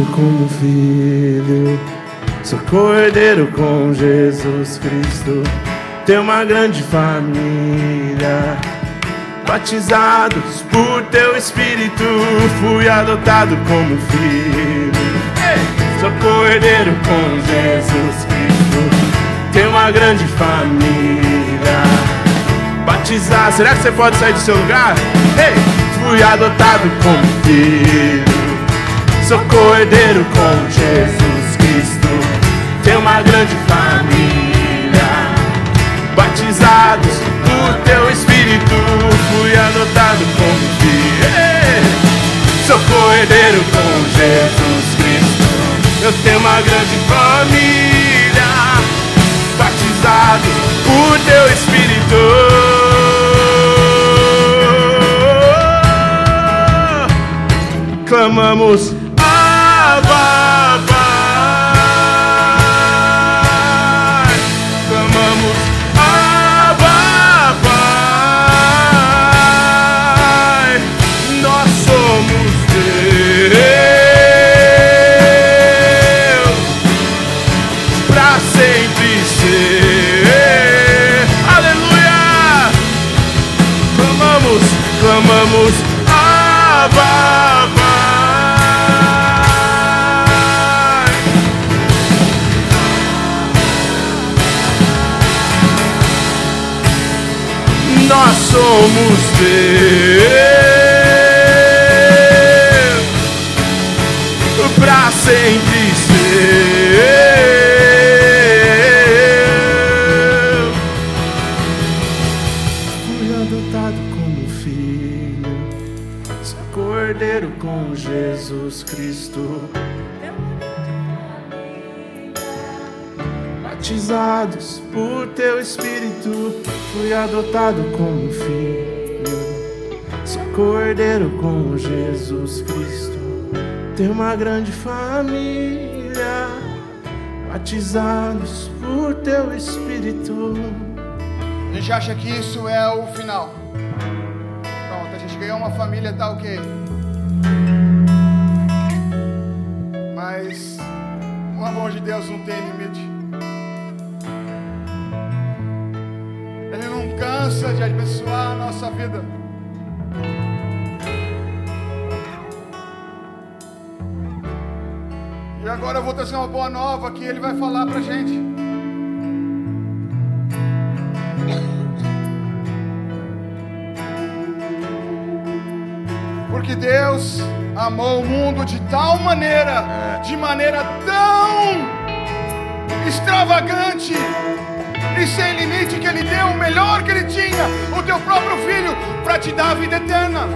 adotado como filho, sou cordeiro com Jesus Cristo. Tenho uma grande família, batizados por teu Espírito. Fui adotado como filho, sou cordeiro com Jesus Cristo. Tenho uma grande família, batizado. Será que você pode sair do seu lugar? Ei! Fui adotado como filho. Sou cordeiro com Jesus Cristo. Tenho uma grande família. Batizados por teu Espírito. Fui adotado como filho. Sou cordeiro com Jesus Cristo. Eu tenho uma grande família. Batizados por teu Espírito. Clamamos. Somos Deus fui adotado como filho. Sou cordeiro com Jesus Cristo. Tenho uma grande família, batizados por teu Espírito. A gente acha que isso é o final. Pronto, a gente ganhou uma família, tá ok. Mas o amor de Deus não tem limite. Cansa de abençoar a nossa vida. E agora eu vou trazer uma boa nova que ele vai falar pra gente. Porque Deus amou o mundo de tal maneira, de maneira tão extravagante e sem limite, que Ele deu o melhor que Ele tinha, o teu próprio filho, para te dar a vida eterna.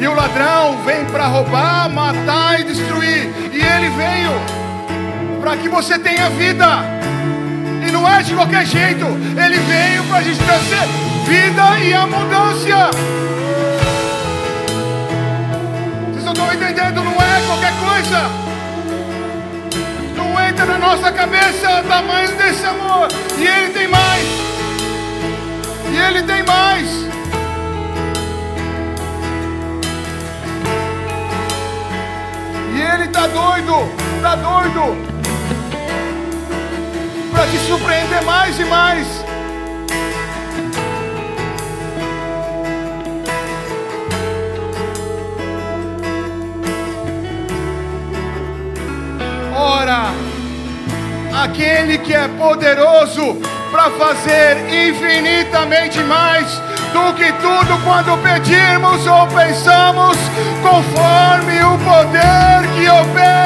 E o ladrão vem para roubar, matar e destruir. E ele veio para que você tenha vida. E não é de qualquer jeito. Ele veio para a gente trazer vida e abundância. Estão entendendo? Não é qualquer coisa. Não entra na nossa cabeça o tamanho desse amor. E Ele tem mais. E Ele tem mais. E Ele tá doido, tá doido. Para te surpreender mais e mais. Aquele que é poderoso para fazer infinitamente mais do que tudo quando pedirmos ou pensamos, conforme o poder que opera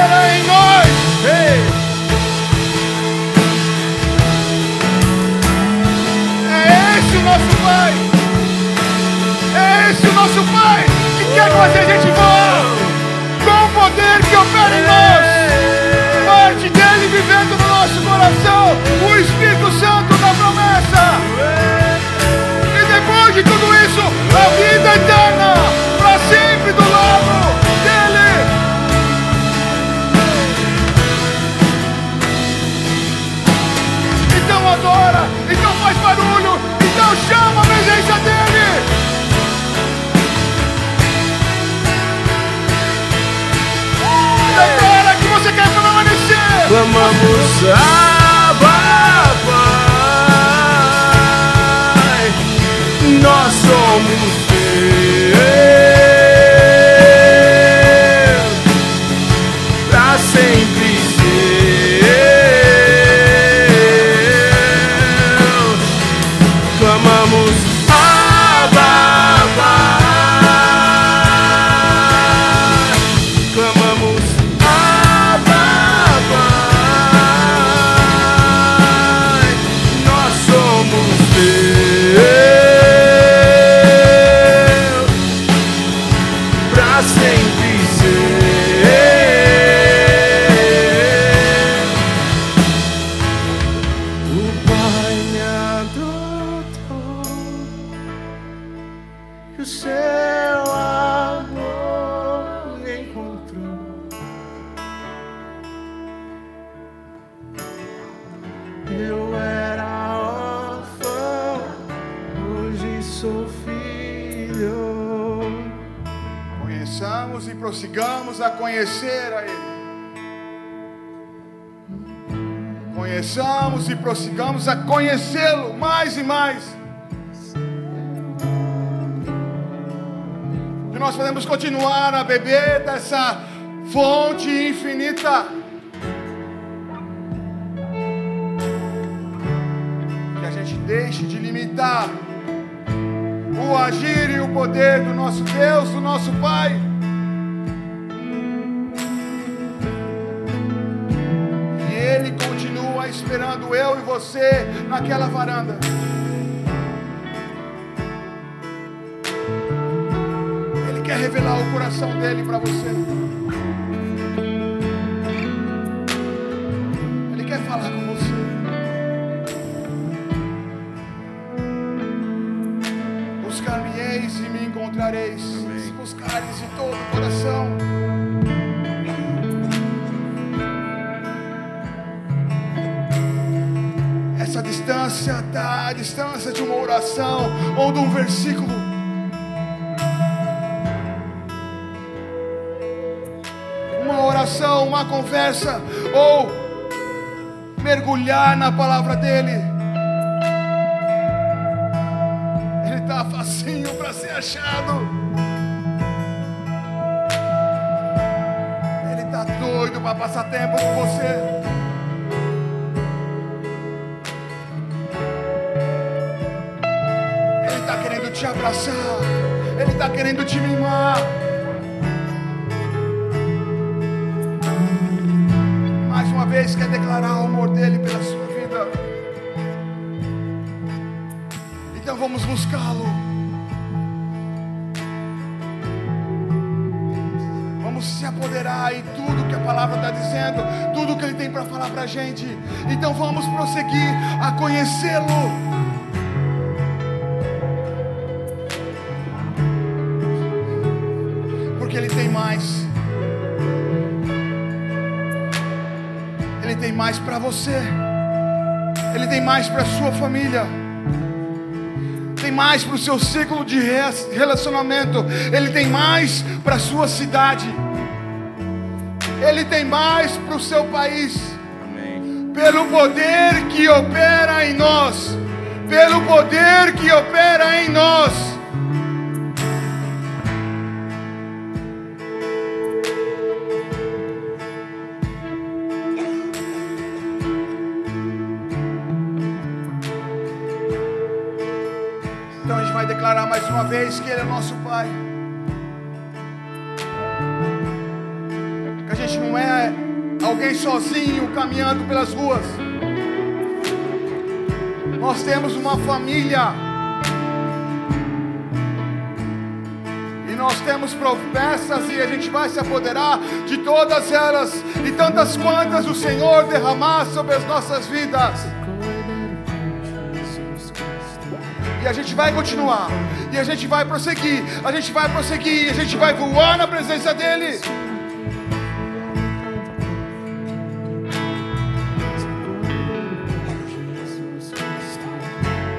você. Ele quer falar com você. Buscar-me-eis e me encontrareis. Se buscares de todo o coração. Essa distância está a distância de uma oração ou de um versículo. Oração, uma conversa ou mergulhar na palavra dele. Ele tá facinho para ser achado. Ele tá doido para passar tempo com você. Ele tá querendo te abraçar. Ele tá querendo te mimar. Vez quer declarar o amor dele pela sua vida. Então vamos buscá-lo. Vamos se apoderar e tudo que a palavra está dizendo, tudo que Ele tem para falar para a gente. Então vamos prosseguir a conhecê-lo. Você. Ele tem mais para sua família. Tem mais para o seu ciclo de re- relacionamento. Ele tem mais para a sua cidade. Ele tem mais para o seu país. Amém. Pelo poder que opera em nós. Pelo poder que opera em nós. Vez que Ele é nosso Pai. Que a gente não é alguém sozinho caminhando pelas ruas. Nós temos uma família. E nós temos promessas e a gente vai se apoderar de todas elas e tantas quantas o Senhor derramar sobre as nossas vidas. E a gente vai continuar. E a gente vai prosseguir. A gente vai prosseguir. A gente vai voar na presença dEle.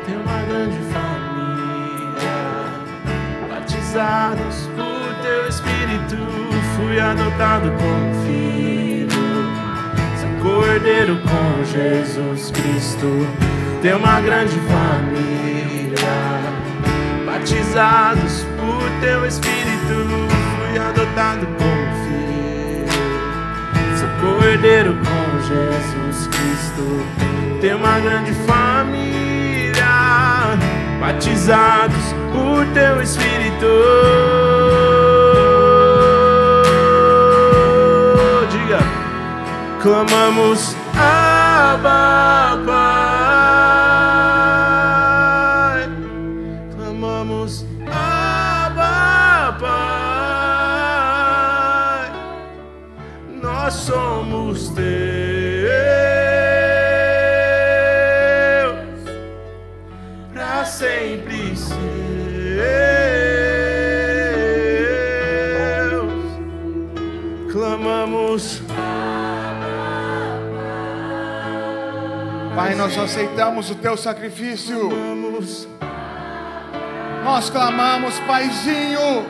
Tem uma grande família, batizados por teu Espírito, fui adotado como filho, sou cordeiro com Jesus Cristo. Tem uma grande família, batizados por teu Espírito, fui adotado como filho. Sou cordeiro com Jesus Cristo. Tem uma grande família, batizados por teu Espírito. Diga, clamamos Abba Pai. Nós aceitamos o teu sacrifício. Nós clamamos, Paizinho.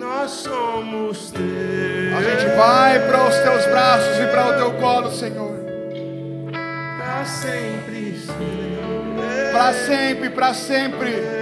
nós somos teus. A gente vai para os teus braços e para o teu colo, Senhor. para sempre. Para sempre, para sempre.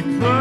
E Pai,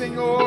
para